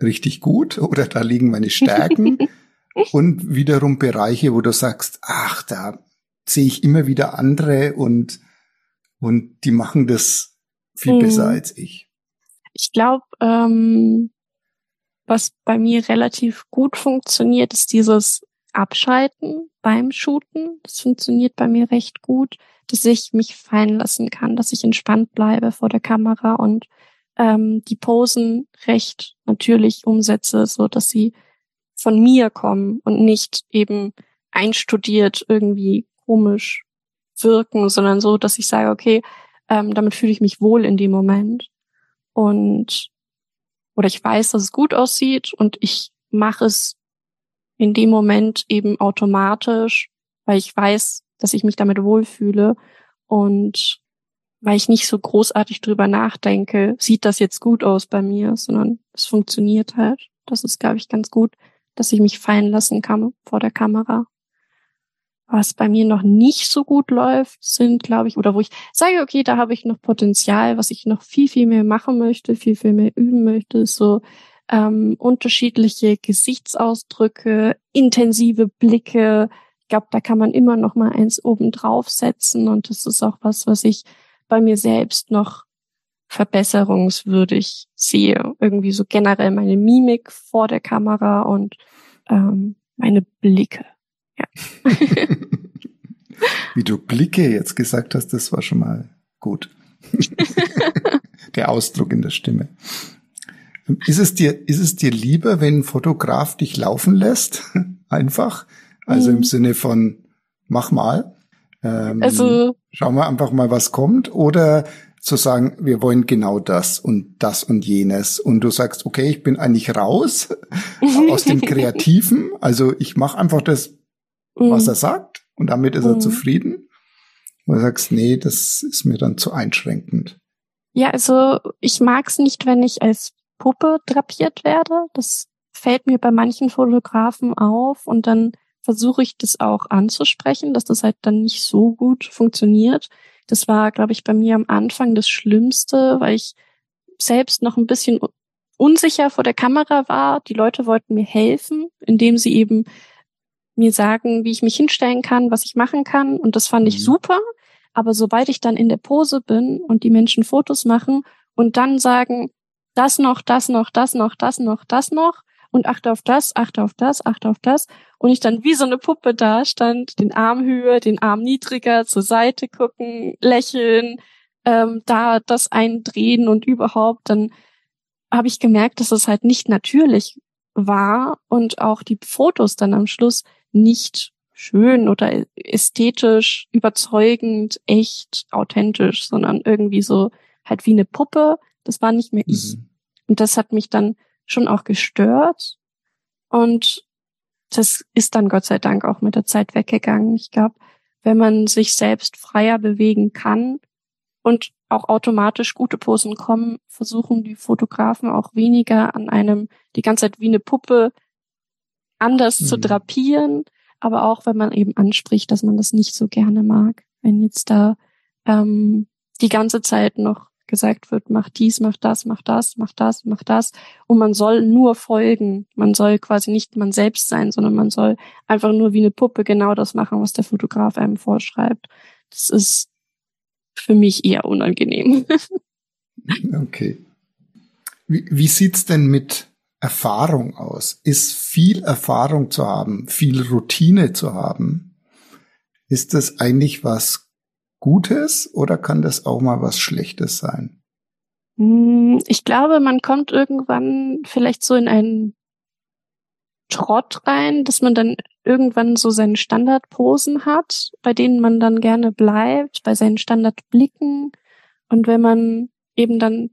richtig gut oder da liegen meine Stärken und wiederum Bereiche, wo du sagst, ach, da sehe ich immer wieder andere und, und die machen das viel Mhm. besser als ich. Ich glaube, ähm, was bei mir relativ gut funktioniert, ist dieses Abschalten beim Shooten. Das funktioniert bei mir recht gut, dass ich mich fallen lassen kann, dass ich entspannt bleibe vor der Kamera und ähm, die Posen recht natürlich umsetze, so dass sie von mir kommen und nicht eben einstudiert irgendwie komisch wirken, sondern so, dass ich sage, okay, ähm, damit fühle ich mich wohl in dem Moment. Und oder ich weiß, dass es gut aussieht und ich mache es in dem Moment eben automatisch, weil ich weiß, dass ich mich damit wohlfühle. Und weil ich nicht so großartig drüber nachdenke, sieht das jetzt gut aus bei mir, sondern es funktioniert halt. Das ist, glaube ich, ganz gut, dass ich mich fallen lassen kann vor der Kamera. Was bei mir noch nicht so gut läuft, sind, glaube ich, oder wo ich sage, okay, da habe ich noch Potenzial, was ich noch viel, viel mehr machen möchte, viel, viel mehr üben möchte, ist so ähm, unterschiedliche Gesichtsausdrücke, intensive Blicke. Ich glaube, da kann man immer noch mal eins oben draufsetzen und das ist auch was, was ich bei mir selbst noch verbesserungswürdig sehe. Irgendwie so generell meine Mimik vor der Kamera und ähm, meine Blicke. Ja. Wie du Blicke jetzt gesagt hast, das war schon mal gut. der Ausdruck in der Stimme. Ist es dir, ist es dir lieber, wenn ein Fotograf dich laufen lässt? Einfach. Also im Mhm. Sinne von, mach mal. Ähm, Also schauen wir einfach mal, was kommt. Oder zu sagen, wir wollen genau das und das und jenes. Und du sagst, okay, ich bin eigentlich raus aus dem Kreativen. Also ich mache einfach das, was Mhm. er sagt. Und damit ist er Mhm. zufrieden. Und du sagst, nee, das ist mir dann zu einschränkend. Ja, also ich mag's nicht, wenn ich als Puppe drapiert werde. Das fällt mir bei manchen Fotografen auf und dann versuche ich das auch anzusprechen, dass das halt dann nicht so gut funktioniert. Das war, glaube ich, bei mir am Anfang das Schlimmste, weil ich selbst noch ein bisschen un- unsicher vor der Kamera war. Die Leute wollten mir helfen, indem sie eben mir sagen, wie ich mich hinstellen kann, was ich machen kann. Und das fand ich Mhm. super. Aber sobald ich dann in der Pose bin und die Menschen Fotos machen und dann sagen, das noch, das noch, das noch, das noch, das noch und achte auf das, achte auf das, achte auf das und ich dann wie so eine Puppe da stand, den Arm höher, den Arm niedriger, zur Seite gucken, lächeln, ähm, da das eindrehen und überhaupt, dann habe ich gemerkt, dass es halt nicht natürlich war und auch die Fotos dann am Schluss nicht schön oder ästhetisch, überzeugend, echt, authentisch, sondern irgendwie so halt wie eine Puppe. Das war nicht mehr ich. Mhm. Und das hat mich dann schon auch gestört. Und das ist dann Gott sei Dank auch mit der Zeit weggegangen. Ich glaube, wenn man sich selbst freier bewegen kann und auch automatisch gute Posen kommen, versuchen die Fotografen auch weniger an einem die ganze Zeit wie eine Puppe anders mhm. zu drapieren, aber auch wenn man eben anspricht, dass man das nicht so gerne mag, wenn jetzt da ähm, die ganze Zeit noch gesagt wird, mach dies, mach das, mach das, mach das, mach das. Und man soll nur folgen. Man soll quasi nicht man selbst sein, sondern man soll einfach nur wie eine Puppe genau das machen, was der Fotograf einem vorschreibt. Das ist für mich eher unangenehm. okay. Wie, wie sieht's denn mit Erfahrung aus? Ist viel Erfahrung zu haben, viel Routine zu haben? Ist das eigentlich was Gutes oder kann das auch mal was Schlechtes sein? Hm, ich glaube, man kommt irgendwann vielleicht so in einen Trott rein, dass man dann irgendwann so seine Standardposen hat, bei denen man dann gerne bleibt, bei seinen Standardblicken. Und wenn man eben dann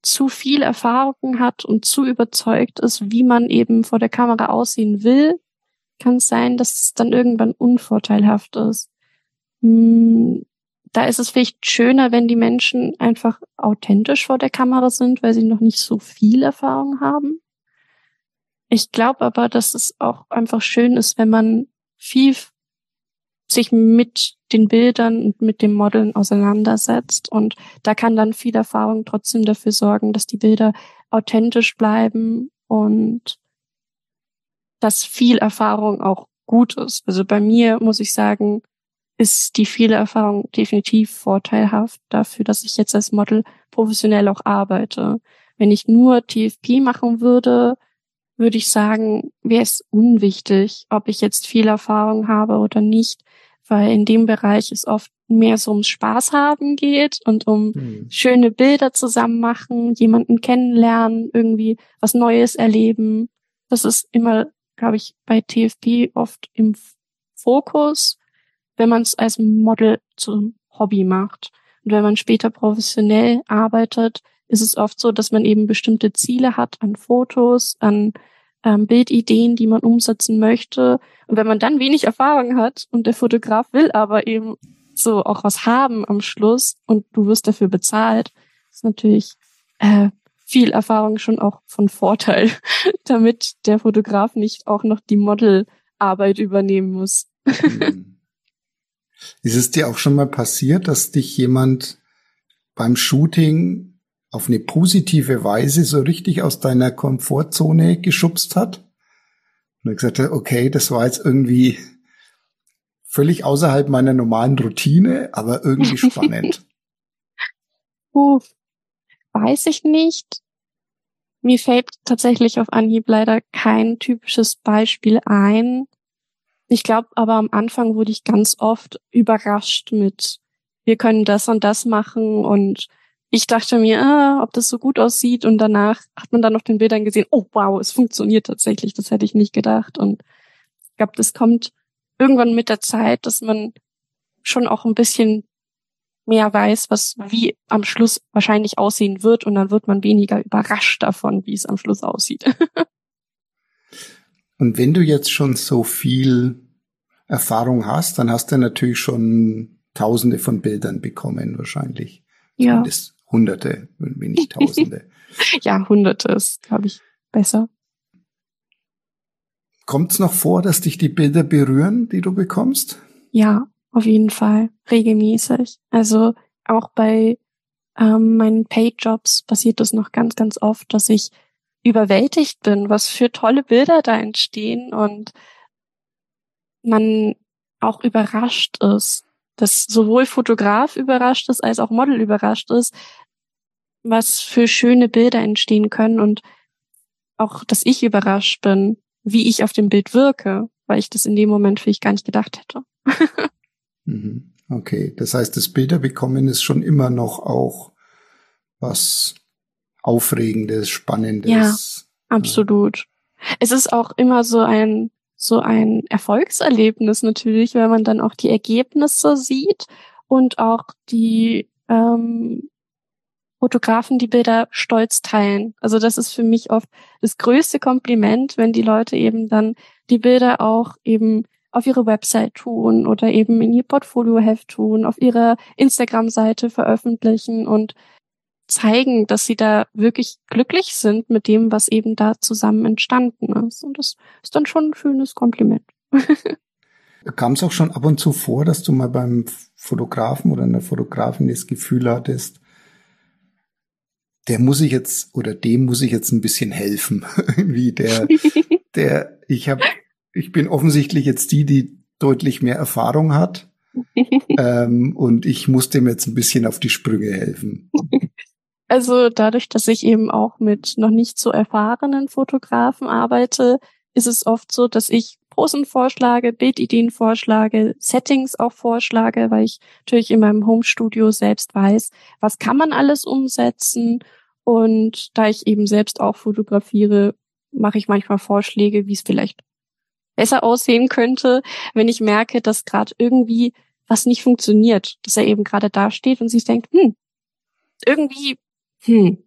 zu viel Erfahrung hat und zu überzeugt ist, wie man eben vor der Kamera aussehen will, kann es sein, dass es dann irgendwann unvorteilhaft ist. Hm, da ist es vielleicht schöner, wenn die Menschen einfach authentisch vor der Kamera sind, weil sie noch nicht so viel Erfahrung haben. Ich glaube aber, dass es auch einfach schön ist, wenn man viel sich mit den Bildern und mit dem Modeln auseinandersetzt. Und da kann dann viel Erfahrung trotzdem dafür sorgen, dass die Bilder authentisch bleiben und dass viel Erfahrung auch gut ist. Also bei mir muss ich sagen, ist die viele Erfahrung definitiv vorteilhaft dafür, dass ich jetzt als Model professionell auch arbeite. Wenn ich nur TFP machen würde, würde ich sagen, wäre es unwichtig, ob ich jetzt viel Erfahrung habe oder nicht, weil in dem Bereich es oft mehr so ums Spaß haben geht und um mhm. schöne Bilder zusammen machen, jemanden kennenlernen, irgendwie was Neues erleben. Das ist immer, glaube ich, bei TFP oft im Fokus wenn man es als Model zum Hobby macht. Und wenn man später professionell arbeitet, ist es oft so, dass man eben bestimmte Ziele hat an Fotos, an ähm, Bildideen, die man umsetzen möchte. Und wenn man dann wenig Erfahrung hat und der Fotograf will aber eben so auch was haben am Schluss und du wirst dafür bezahlt, ist natürlich äh, viel Erfahrung schon auch von Vorteil, damit der Fotograf nicht auch noch die Modelarbeit übernehmen muss. Mhm. Ist es dir auch schon mal passiert, dass dich jemand beim Shooting auf eine positive Weise so richtig aus deiner Komfortzone geschubst hat? Und du gesagt hast, okay, das war jetzt irgendwie völlig außerhalb meiner normalen Routine, aber irgendwie spannend. uh, weiß ich nicht. Mir fällt tatsächlich auf Anhieb leider kein typisches Beispiel ein. Ich glaube aber am Anfang wurde ich ganz oft überrascht mit, wir können das und das machen. Und ich dachte mir, ah, ob das so gut aussieht. Und danach hat man dann auf den Bildern gesehen, oh wow, es funktioniert tatsächlich, das hätte ich nicht gedacht. Und ich glaube, das kommt irgendwann mit der Zeit, dass man schon auch ein bisschen mehr weiß, was wie am Schluss wahrscheinlich aussehen wird. Und dann wird man weniger überrascht davon, wie es am Schluss aussieht. Und wenn du jetzt schon so viel Erfahrung hast, dann hast du natürlich schon Tausende von Bildern bekommen, wahrscheinlich. Ja. Zumindest Hunderte, wenn nicht Tausende. ja, Hunderte ist, glaube ich, besser. Kommt es noch vor, dass dich die Bilder berühren, die du bekommst? Ja, auf jeden Fall, regelmäßig. Also auch bei ähm, meinen Paid-Jobs passiert das noch ganz, ganz oft, dass ich überwältigt bin, was für tolle Bilder da entstehen und man auch überrascht ist, dass sowohl Fotograf überrascht ist als auch Model überrascht ist, was für schöne Bilder entstehen können und auch, dass ich überrascht bin, wie ich auf dem Bild wirke, weil ich das in dem Moment vielleicht gar nicht gedacht hätte. Mhm. okay, das heißt, das Bilder bekommen ist schon immer noch auch was Aufregendes, Spannendes. Ja, absolut. Es ist auch immer so ein so ein Erfolgserlebnis natürlich, weil man dann auch die Ergebnisse sieht und auch die ähm, Fotografen die Bilder stolz teilen. Also das ist für mich oft das größte Kompliment, wenn die Leute eben dann die Bilder auch eben auf ihre Website tun oder eben in ihr Portfolioheft tun, auf ihrer Instagram-Seite veröffentlichen und zeigen, dass sie da wirklich glücklich sind mit dem, was eben da zusammen entstanden ist. Und das ist dann schon ein schönes Kompliment. Kam es auch schon ab und zu vor, dass du mal beim Fotografen oder einer Fotografin das Gefühl hattest, der muss ich jetzt oder dem muss ich jetzt ein bisschen helfen. Wie der, der, ich habe, ich bin offensichtlich jetzt die, die deutlich mehr Erfahrung hat. ähm, und ich muss dem jetzt ein bisschen auf die Sprünge helfen. Also dadurch, dass ich eben auch mit noch nicht so erfahrenen Fotografen arbeite, ist es oft so, dass ich Posen vorschlage, Bildideen vorschlage, Settings auch vorschlage, weil ich natürlich in meinem Homestudio selbst weiß, was kann man alles umsetzen. Und da ich eben selbst auch fotografiere, mache ich manchmal Vorschläge, wie es vielleicht besser aussehen könnte, wenn ich merke, dass gerade irgendwie was nicht funktioniert, dass er eben gerade da steht und sich denkt, hm, irgendwie hm.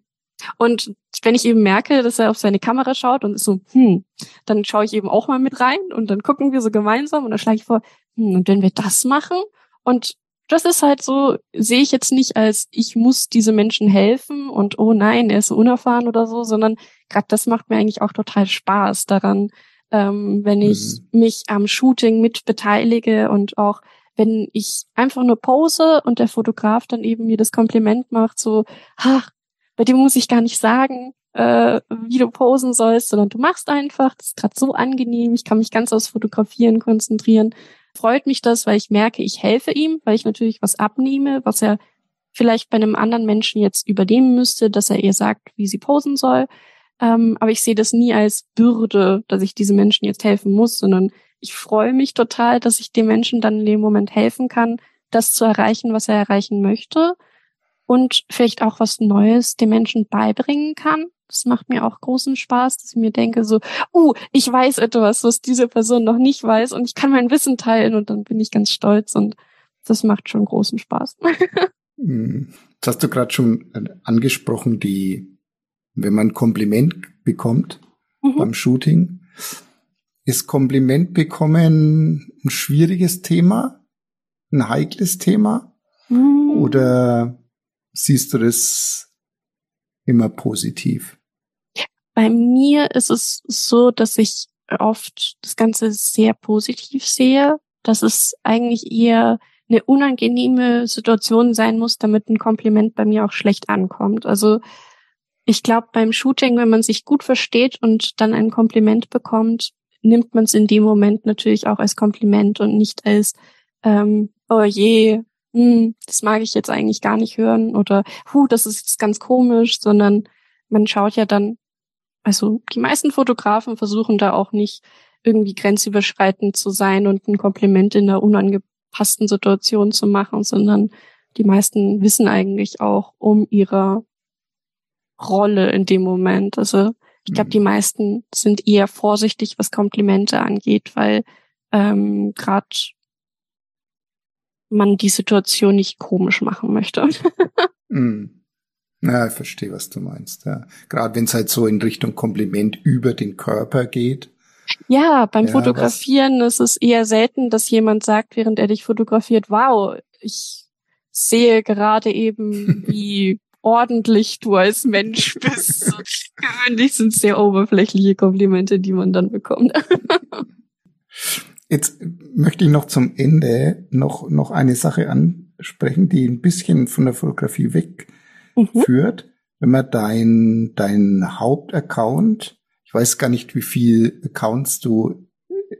Und wenn ich eben merke, dass er auf seine Kamera schaut und ist so, hm, dann schaue ich eben auch mal mit rein und dann gucken wir so gemeinsam und dann schlage ich vor, hm, und wenn wir das machen und das ist halt so, sehe ich jetzt nicht als, ich muss diese Menschen helfen und oh nein, er ist so unerfahren oder so, sondern gerade das macht mir eigentlich auch total Spaß daran, ähm, wenn ich mhm. mich am Shooting mit beteilige und auch wenn ich einfach nur pose und der Fotograf dann eben mir das Kompliment macht, so, ach, bei dem muss ich gar nicht sagen, äh, wie du posen sollst, sondern du machst einfach. Das ist gerade so angenehm. Ich kann mich ganz aufs Fotografieren konzentrieren. Freut mich das, weil ich merke, ich helfe ihm, weil ich natürlich was abnehme, was er vielleicht bei einem anderen Menschen jetzt übernehmen müsste, dass er ihr sagt, wie sie posen soll. Ähm, aber ich sehe das nie als Bürde, dass ich diesem Menschen jetzt helfen muss, sondern ich freue mich total, dass ich dem Menschen dann in dem Moment helfen kann, das zu erreichen, was er erreichen möchte und vielleicht auch was Neues den Menschen beibringen kann. Das macht mir auch großen Spaß, dass ich mir denke so, uh, ich weiß etwas, was diese Person noch nicht weiß und ich kann mein Wissen teilen und dann bin ich ganz stolz und das macht schon großen Spaß. Hm. Das hast du gerade schon angesprochen, die, wenn man Kompliment bekommt mhm. beim Shooting, ist Kompliment bekommen ein schwieriges Thema, ein heikles Thema? Mhm. Oder siehst du das immer positiv? Bei mir ist es so, dass ich oft das Ganze sehr positiv sehe, dass es eigentlich eher eine unangenehme Situation sein muss, damit ein Kompliment bei mir auch schlecht ankommt. Also ich glaube, beim Shooting, wenn man sich gut versteht und dann ein Kompliment bekommt, nimmt man es in dem Moment natürlich auch als Kompliment und nicht als, ähm, oh je, hm, das mag ich jetzt eigentlich gar nicht hören oder hu, das ist jetzt ganz komisch, sondern man schaut ja dann, also die meisten Fotografen versuchen da auch nicht irgendwie grenzüberschreitend zu sein und ein Kompliment in einer unangepassten Situation zu machen, sondern die meisten wissen eigentlich auch um ihre Rolle in dem Moment. Also ich glaube, die mhm. meisten sind eher vorsichtig, was Komplimente angeht, weil ähm, gerade man die Situation nicht komisch machen möchte. mm. Ja, ich verstehe, was du meinst. Ja. Gerade wenn es halt so in Richtung Kompliment über den Körper geht. Ja, beim ja, Fotografieren ist es eher selten, dass jemand sagt, während er dich fotografiert, wow, ich sehe gerade eben, wie ordentlich du als Mensch bist. Gewöhnlich sind es sehr oberflächliche Komplimente, die man dann bekommt. Jetzt möchte ich noch zum Ende noch, noch eine Sache ansprechen, die ein bisschen von der Fotografie wegführt. Mhm. Wenn man dein, dein Hauptaccount, ich weiß gar nicht, wie viel Accounts du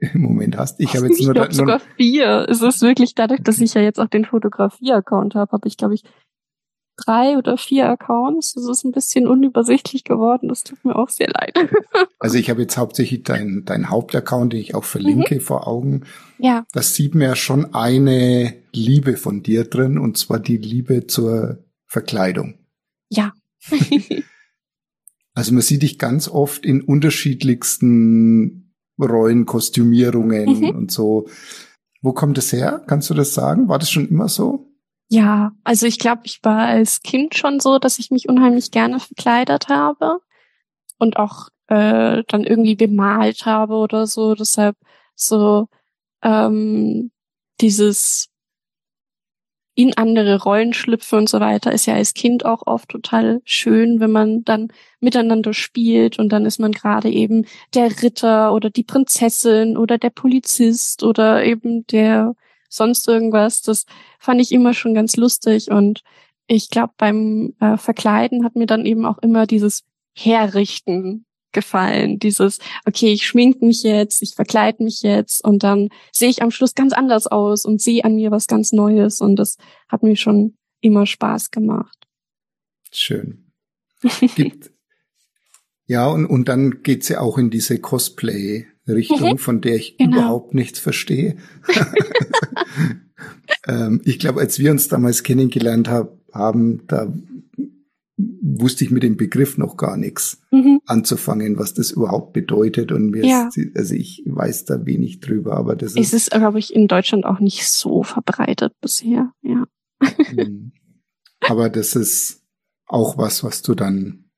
im Moment hast. Ich habe jetzt ich nur, glaub, sogar vier. Es ist wirklich dadurch, dass ich ja jetzt auch den Fotografie-Account habe, habe ich, glaube ich, drei oder vier Accounts. Das ist ein bisschen unübersichtlich geworden. Das tut mir auch sehr leid. Also ich habe jetzt hauptsächlich dein, dein Hauptaccount, den ich auch verlinke, mhm. vor Augen. Ja. Das sieht mir schon eine Liebe von dir drin, und zwar die Liebe zur Verkleidung. Ja. also man sieht dich ganz oft in unterschiedlichsten Rollen, Kostümierungen Mhm. und so. Wo kommt es her? Kannst du das sagen? War das schon immer so? Ja, also ich glaube, ich war als Kind schon so, dass ich mich unheimlich gerne verkleidet habe und auch äh, dann irgendwie bemalt habe oder so. Deshalb so ähm, dieses in andere Rollen schlüpfen und so weiter ist ja als Kind auch oft total schön, wenn man dann miteinander spielt und dann ist man gerade eben der Ritter oder die Prinzessin oder der Polizist oder eben der sonst irgendwas. Das fand ich immer schon ganz lustig und ich glaube, beim äh, Verkleiden hat mir dann eben auch immer dieses Herrichten gefallen. Dieses, okay, ich schmink mich jetzt, ich verkleide mich jetzt und dann sehe ich am Schluss ganz anders aus und sehe an mir was ganz Neues und das hat mir schon immer Spaß gemacht. Schön. Gibt, ja, und, und dann geht's ja auch in diese Cosplay-Richtung, Mhm. von der ich Genau. überhaupt nichts verstehe. ähm, ich glaube, als wir uns damals kennengelernt hab, haben, da wusste ich mit dem Begriff noch gar nichts Mhm. anzufangen, was das überhaupt bedeutet. Und mir Ja. ist, also ich weiß da wenig drüber, aber das Es ist, ist, glaube ich, in Deutschland auch nicht so verbreitet bisher, ja. Mhm. aber das ist auch was, was du dann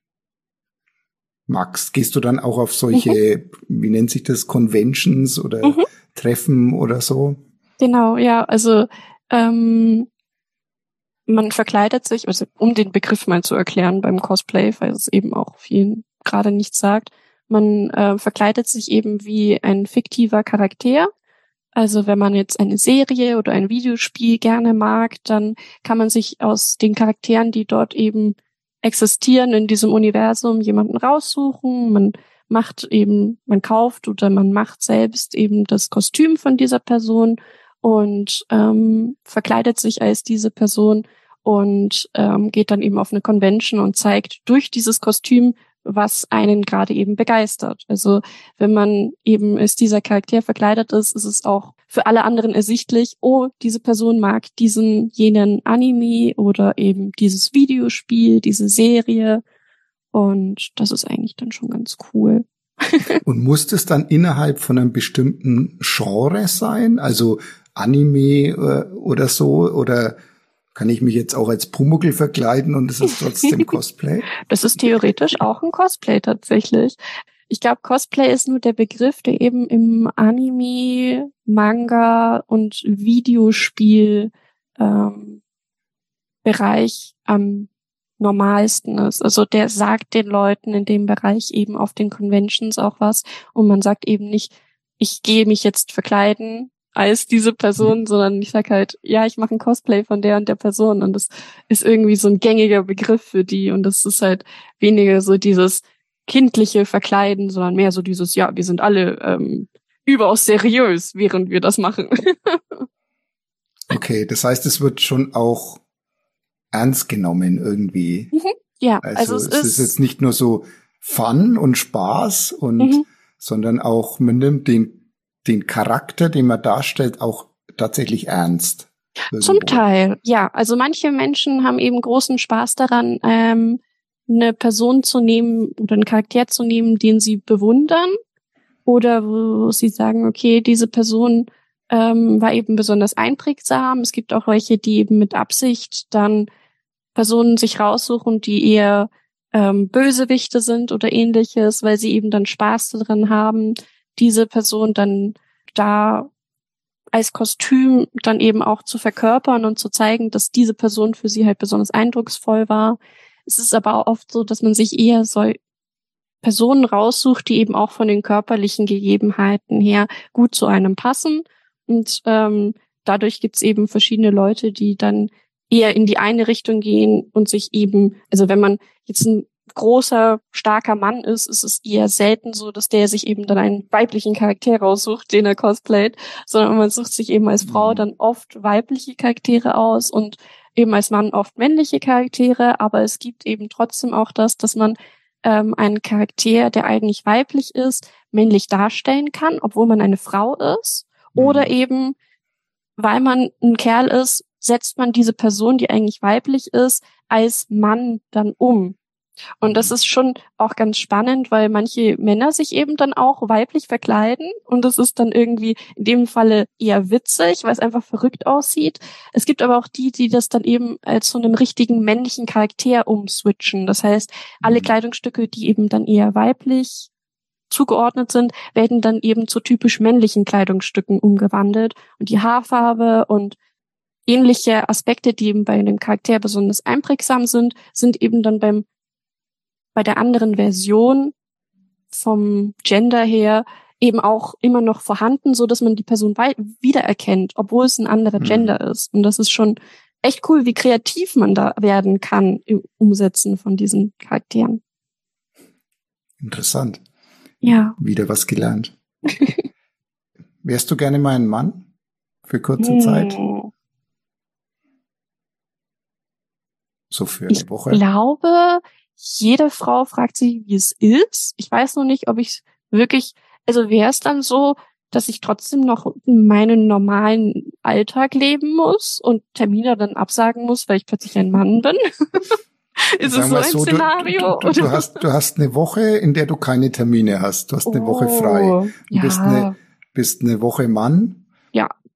magst. Gehst du dann auch auf solche, wie nennt sich das, Conventions oder Mhm. Treffen oder so? Genau, ja, also ähm, man verkleidet sich, also um den Begriff mal zu erklären beim Cosplay, weil es eben auch vielen gerade nichts sagt, man äh, verkleidet sich eben wie ein fiktiver Charakter. Also wenn man jetzt eine Serie oder ein Videospiel gerne mag, dann kann man sich aus den Charakteren, die dort eben existieren in diesem Universum, jemanden raussuchen. Man macht eben, man kauft oder man macht selbst eben das Kostüm von dieser Person und ähm, verkleidet sich als diese Person und ähm, geht dann eben auf eine Convention und zeigt durch dieses Kostüm, was einen gerade eben begeistert. Also wenn man eben als dieser Charakter verkleidet ist, ist es auch für alle anderen ersichtlich, oh, diese Person mag diesen, jenen Anime oder eben dieses Videospiel, diese Serie. Und das ist eigentlich dann schon ganz cool. Und muss das dann innerhalb von einem bestimmten Genre sein? Also Anime äh, oder so? Oder kann ich mich jetzt auch als Pumuckl verkleiden und es ist trotzdem Cosplay? Das ist theoretisch auch ein Cosplay tatsächlich. Ich glaube, Cosplay ist nur der Begriff, der eben im Anime, Manga und Videospiel ähm, Bereich am normalsten ist. Also der sagt den Leuten in dem Bereich eben auf den Conventions auch was und man sagt eben nicht, ich gehe mich jetzt verkleiden als diese Person, sondern ich sag halt, ja, ich mache ein Cosplay von der und der Person und das ist irgendwie so ein gängiger Begriff für die und das ist halt weniger so dieses kindliche Verkleiden, sondern mehr so dieses, ja, wir sind alle ähm, überaus seriös, während wir das machen. Okay, das heißt, es wird schon auch ernst genommen irgendwie. ja, Also, also, es, es ist jetzt nicht nur so Fun und Spaß und, Mhm. sondern auch, man nimmt den, den Charakter, den man darstellt, auch tatsächlich ernst. Zum. Teil, ja. Also manche Menschen haben eben großen Spaß daran, ähm, eine Person zu nehmen oder einen Charakter zu nehmen, den sie bewundern oder wo sie sagen, okay, diese Person ähm, war eben besonders einprägsam. Es gibt auch welche, die eben mit Absicht dann Personen sich raussuchen, die eher ähm, Bösewichte sind oder ähnliches, weil sie eben dann Spaß daran haben, diese Person dann da als Kostüm dann eben auch zu verkörpern und zu zeigen, dass diese Person für sie halt besonders eindrucksvoll war. Es ist aber auch oft so, dass man sich eher so Personen raussucht, die eben auch von den körperlichen Gegebenheiten her gut zu einem passen. Und ähm, dadurch gibt's eben verschiedene Leute, die dann eher in die eine Richtung gehen und sich eben, also wenn man jetzt ein großer, starker Mann ist, ist es eher selten so, dass der sich eben dann einen weiblichen Charakter raussucht, den er cosplayt, sondern man sucht sich eben als Frau Mhm. dann oft weibliche Charaktere aus und eben als Mann oft männliche Charaktere, aber es gibt eben trotzdem auch das, dass man ähm, einen Charakter, der eigentlich weiblich ist, männlich darstellen kann, obwohl man eine Frau ist. Oder Mhm. eben, weil man ein Kerl ist, setzt man diese Person, die eigentlich weiblich ist, als Mann dann um. Und das ist schon auch ganz spannend, weil manche Männer sich eben dann auch weiblich verkleiden und das ist dann irgendwie in dem Falle eher witzig, weil es einfach verrückt aussieht. Es gibt aber auch die, die das dann eben als so einem richtigen männlichen Charakter umswitchen. Das heißt, alle Mhm. Kleidungsstücke, die eben dann eher weiblich zugeordnet sind, werden dann eben zu typisch männlichen Kleidungsstücken umgewandelt und die Haarfarbe und ähnliche Aspekte, die eben bei einem Charakter besonders einprägsam sind, sind eben dann beim bei der anderen Version vom Gender her eben auch immer noch vorhanden, so dass man die Person wiedererkennt, obwohl es ein anderer Mhm. Gender ist. Und das ist schon echt cool, wie kreativ man da werden kann im Umsetzen von diesen Charakteren. Interessant. Ja. Wieder was gelernt. Wärst du gerne mal ein Mann? Für kurze Zeit? Hm. So für eine Ich Woche? glaube, jede Frau fragt sich, wie es ist. Ich weiß noch nicht, ob ich wirklich, also wäre es dann so, dass ich trotzdem noch meinen normalen Alltag leben muss und Termine dann absagen muss, weil ich plötzlich ein Mann bin? ist es so ein so, du- Szenario? Du, du, du, hast, du hast eine Woche, in der du keine Termine hast. Du hast eine Woche frei. Oh, Du bist, ja, eine, bist eine Woche Mann.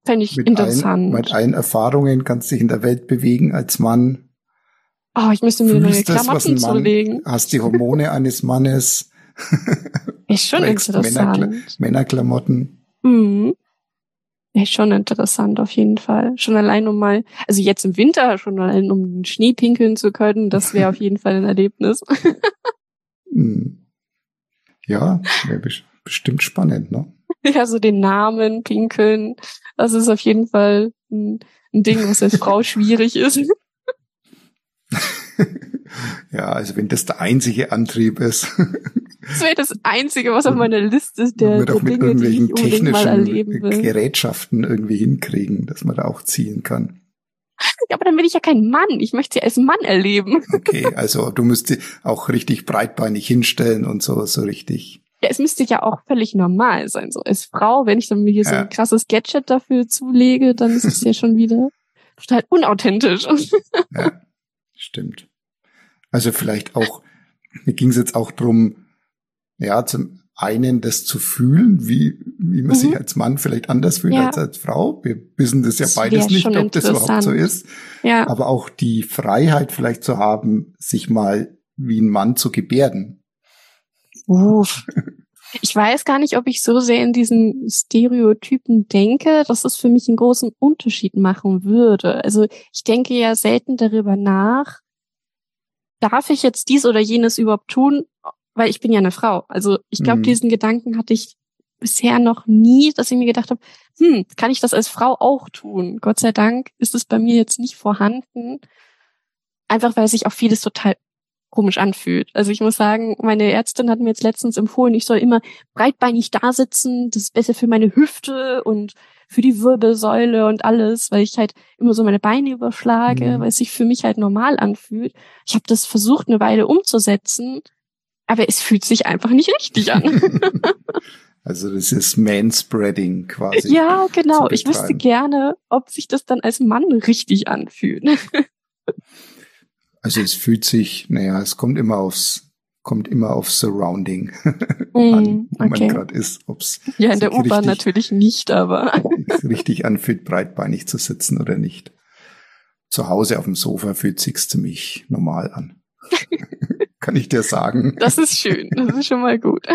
fände ich Mit interessant. allen, mit allen Erfahrungen kannst dich in der Welt bewegen als Mann. Oh, ich müsste mir neue Klamotten Mann, zulegen. hast die Hormone eines Mannes, Ist schon interessant. Männerkla- Männerklamotten. Mhm. Ist schon interessant auf jeden Fall. Schon allein um mal, also jetzt im Winter schon allein um den Schnee pinkeln zu können, das wäre auf jeden Fall ein Erlebnis. Ja, wäre bes- bestimmt spannend, ne? ja, so den Namen pinkeln, das ist auf jeden Fall ein, ein Ding, was als Frau schwierig ist. ja, also wenn das der einzige Antrieb ist, Das wäre das Einzige, was auf meiner Liste ist der, der auch mit Dinge, die ich irgendwelchen technischen. Gerätschaften irgendwie hinkriegen, dass man da auch ziehen kann. Ja, aber dann bin ich ja kein Mann. Ich möchte sie als Mann erleben. Okay, also du müsst auch richtig breitbeinig hinstellen und so, so richtig. Ja, es müsste ja auch völlig normal sein. So als Frau, wenn ich dann mir hier so Ja. ein krasses Gadget dafür zulege, dann ist es ja schon wieder total unauthentisch. Ja, stimmt. Also vielleicht auch, mir ging es jetzt auch drum, ja, zum einen das zu fühlen, wie, wie man Mhm. sich als Mann vielleicht anders fühlt Ja. als als Frau. Wir wissen das ja Das beides nicht, ob das überhaupt so ist. ja, Aber auch die Freiheit vielleicht zu haben, sich mal wie ein Mann zu gebärden. Uff. Ich weiß gar nicht, ob ich so sehr in diesen Stereotypen denke, dass es für mich einen großen Unterschied machen würde. Also ich denke ja selten darüber nach, darf ich jetzt dies oder jenes überhaupt tun, weil ich bin ja eine Frau. Also ich glaube, Mhm. diesen Gedanken hatte ich bisher noch nie, dass ich mir gedacht habe, hm, kann ich das als Frau auch tun? Gott sei Dank ist es bei mir jetzt nicht vorhanden. Einfach weil sich auch vieles total komisch anfühlt. Also ich muss sagen, meine Ärztin hat mir jetzt letztens empfohlen, ich soll immer breitbeinig da sitzen, das ist besser für meine Hüfte und für die Wirbelsäule und alles, weil ich halt immer so meine Beine überschlage, Mhm. weil es sich für mich halt normal anfühlt. Ich habe das versucht, eine Weile umzusetzen, aber es fühlt sich einfach nicht richtig an. Also das ist Manspreading quasi. ja, genau. Ich wüsste gerne, ob sich das dann als Mann richtig anfühlt. Also es fühlt sich, naja, es kommt immer aufs, kommt immer auf Surrounding Mm, an, wo man okay. gerade ist, ob es Ja, in der U-Bahn natürlich nicht, aber richtig anfühlt, breitbeinig zu sitzen oder nicht. Zu Hause auf dem Sofa fühlt sich's ziemlich normal an. Kann ich dir sagen. Das ist schön. Das ist schon mal gut.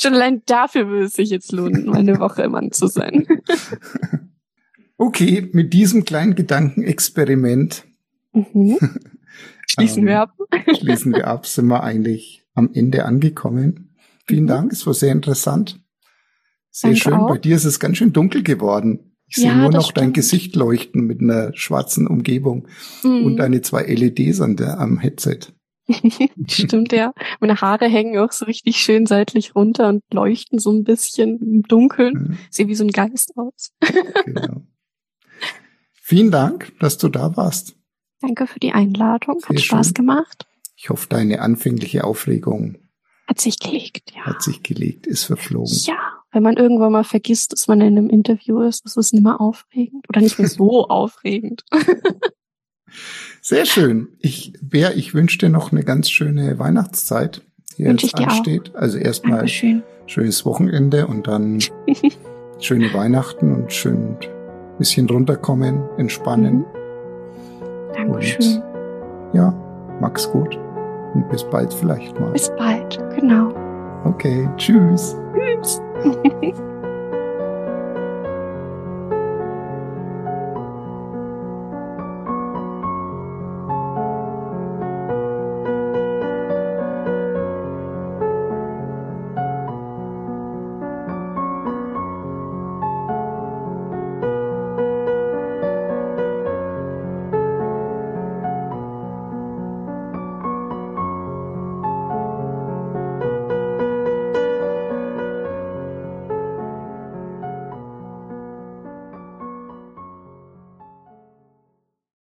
Schon allein dafür würde es sich jetzt lohnen, mal eine Woche Mann zu sein. Okay, mit diesem kleinen Gedankenexperiment Mhm. Schließen Ähm, wir ab. schließen wir ab, sind wir eigentlich am Ende angekommen. Vielen Mhm. Dank, es war sehr interessant. Sehr Danke schön. auch. Bei dir ist es ganz schön dunkel geworden. Ich sehe Ja, nur das noch dein. Gesicht leuchten mit einer schwarzen Umgebung Mhm. und deine zwei LEDs an der, am Headset. Stimmt, ja. Meine Haare hängen auch so richtig schön seitlich runter und leuchten so ein bisschen im Dunkeln. Mhm, Sehen wie so ein Geist aus. genau. Vielen Dank, dass du da warst. Danke für die Einladung. Sehr Hat Spaß gemacht. Ich hoffe, deine anfängliche Aufregung hat sich gelegt, ja. Hat sich gelegt, ist verflogen. Ja, wenn man irgendwann mal vergisst, dass man in einem Interview ist, ist es nicht mehr aufregend oder nicht mehr so aufregend. Sehr schön. Ich, Bär, ich wünsche dir noch eine ganz schöne Weihnachtszeit, die wünsch jetzt ansteht. Auch. Also erstmal schönes Wochenende und dann schöne Weihnachten und schön ein bisschen runterkommen, entspannen. Mhm. Dankeschön. Und ja, Max gut. Und bis bald vielleicht mal. Bis bald, genau. Okay, tschüss. Tschüss.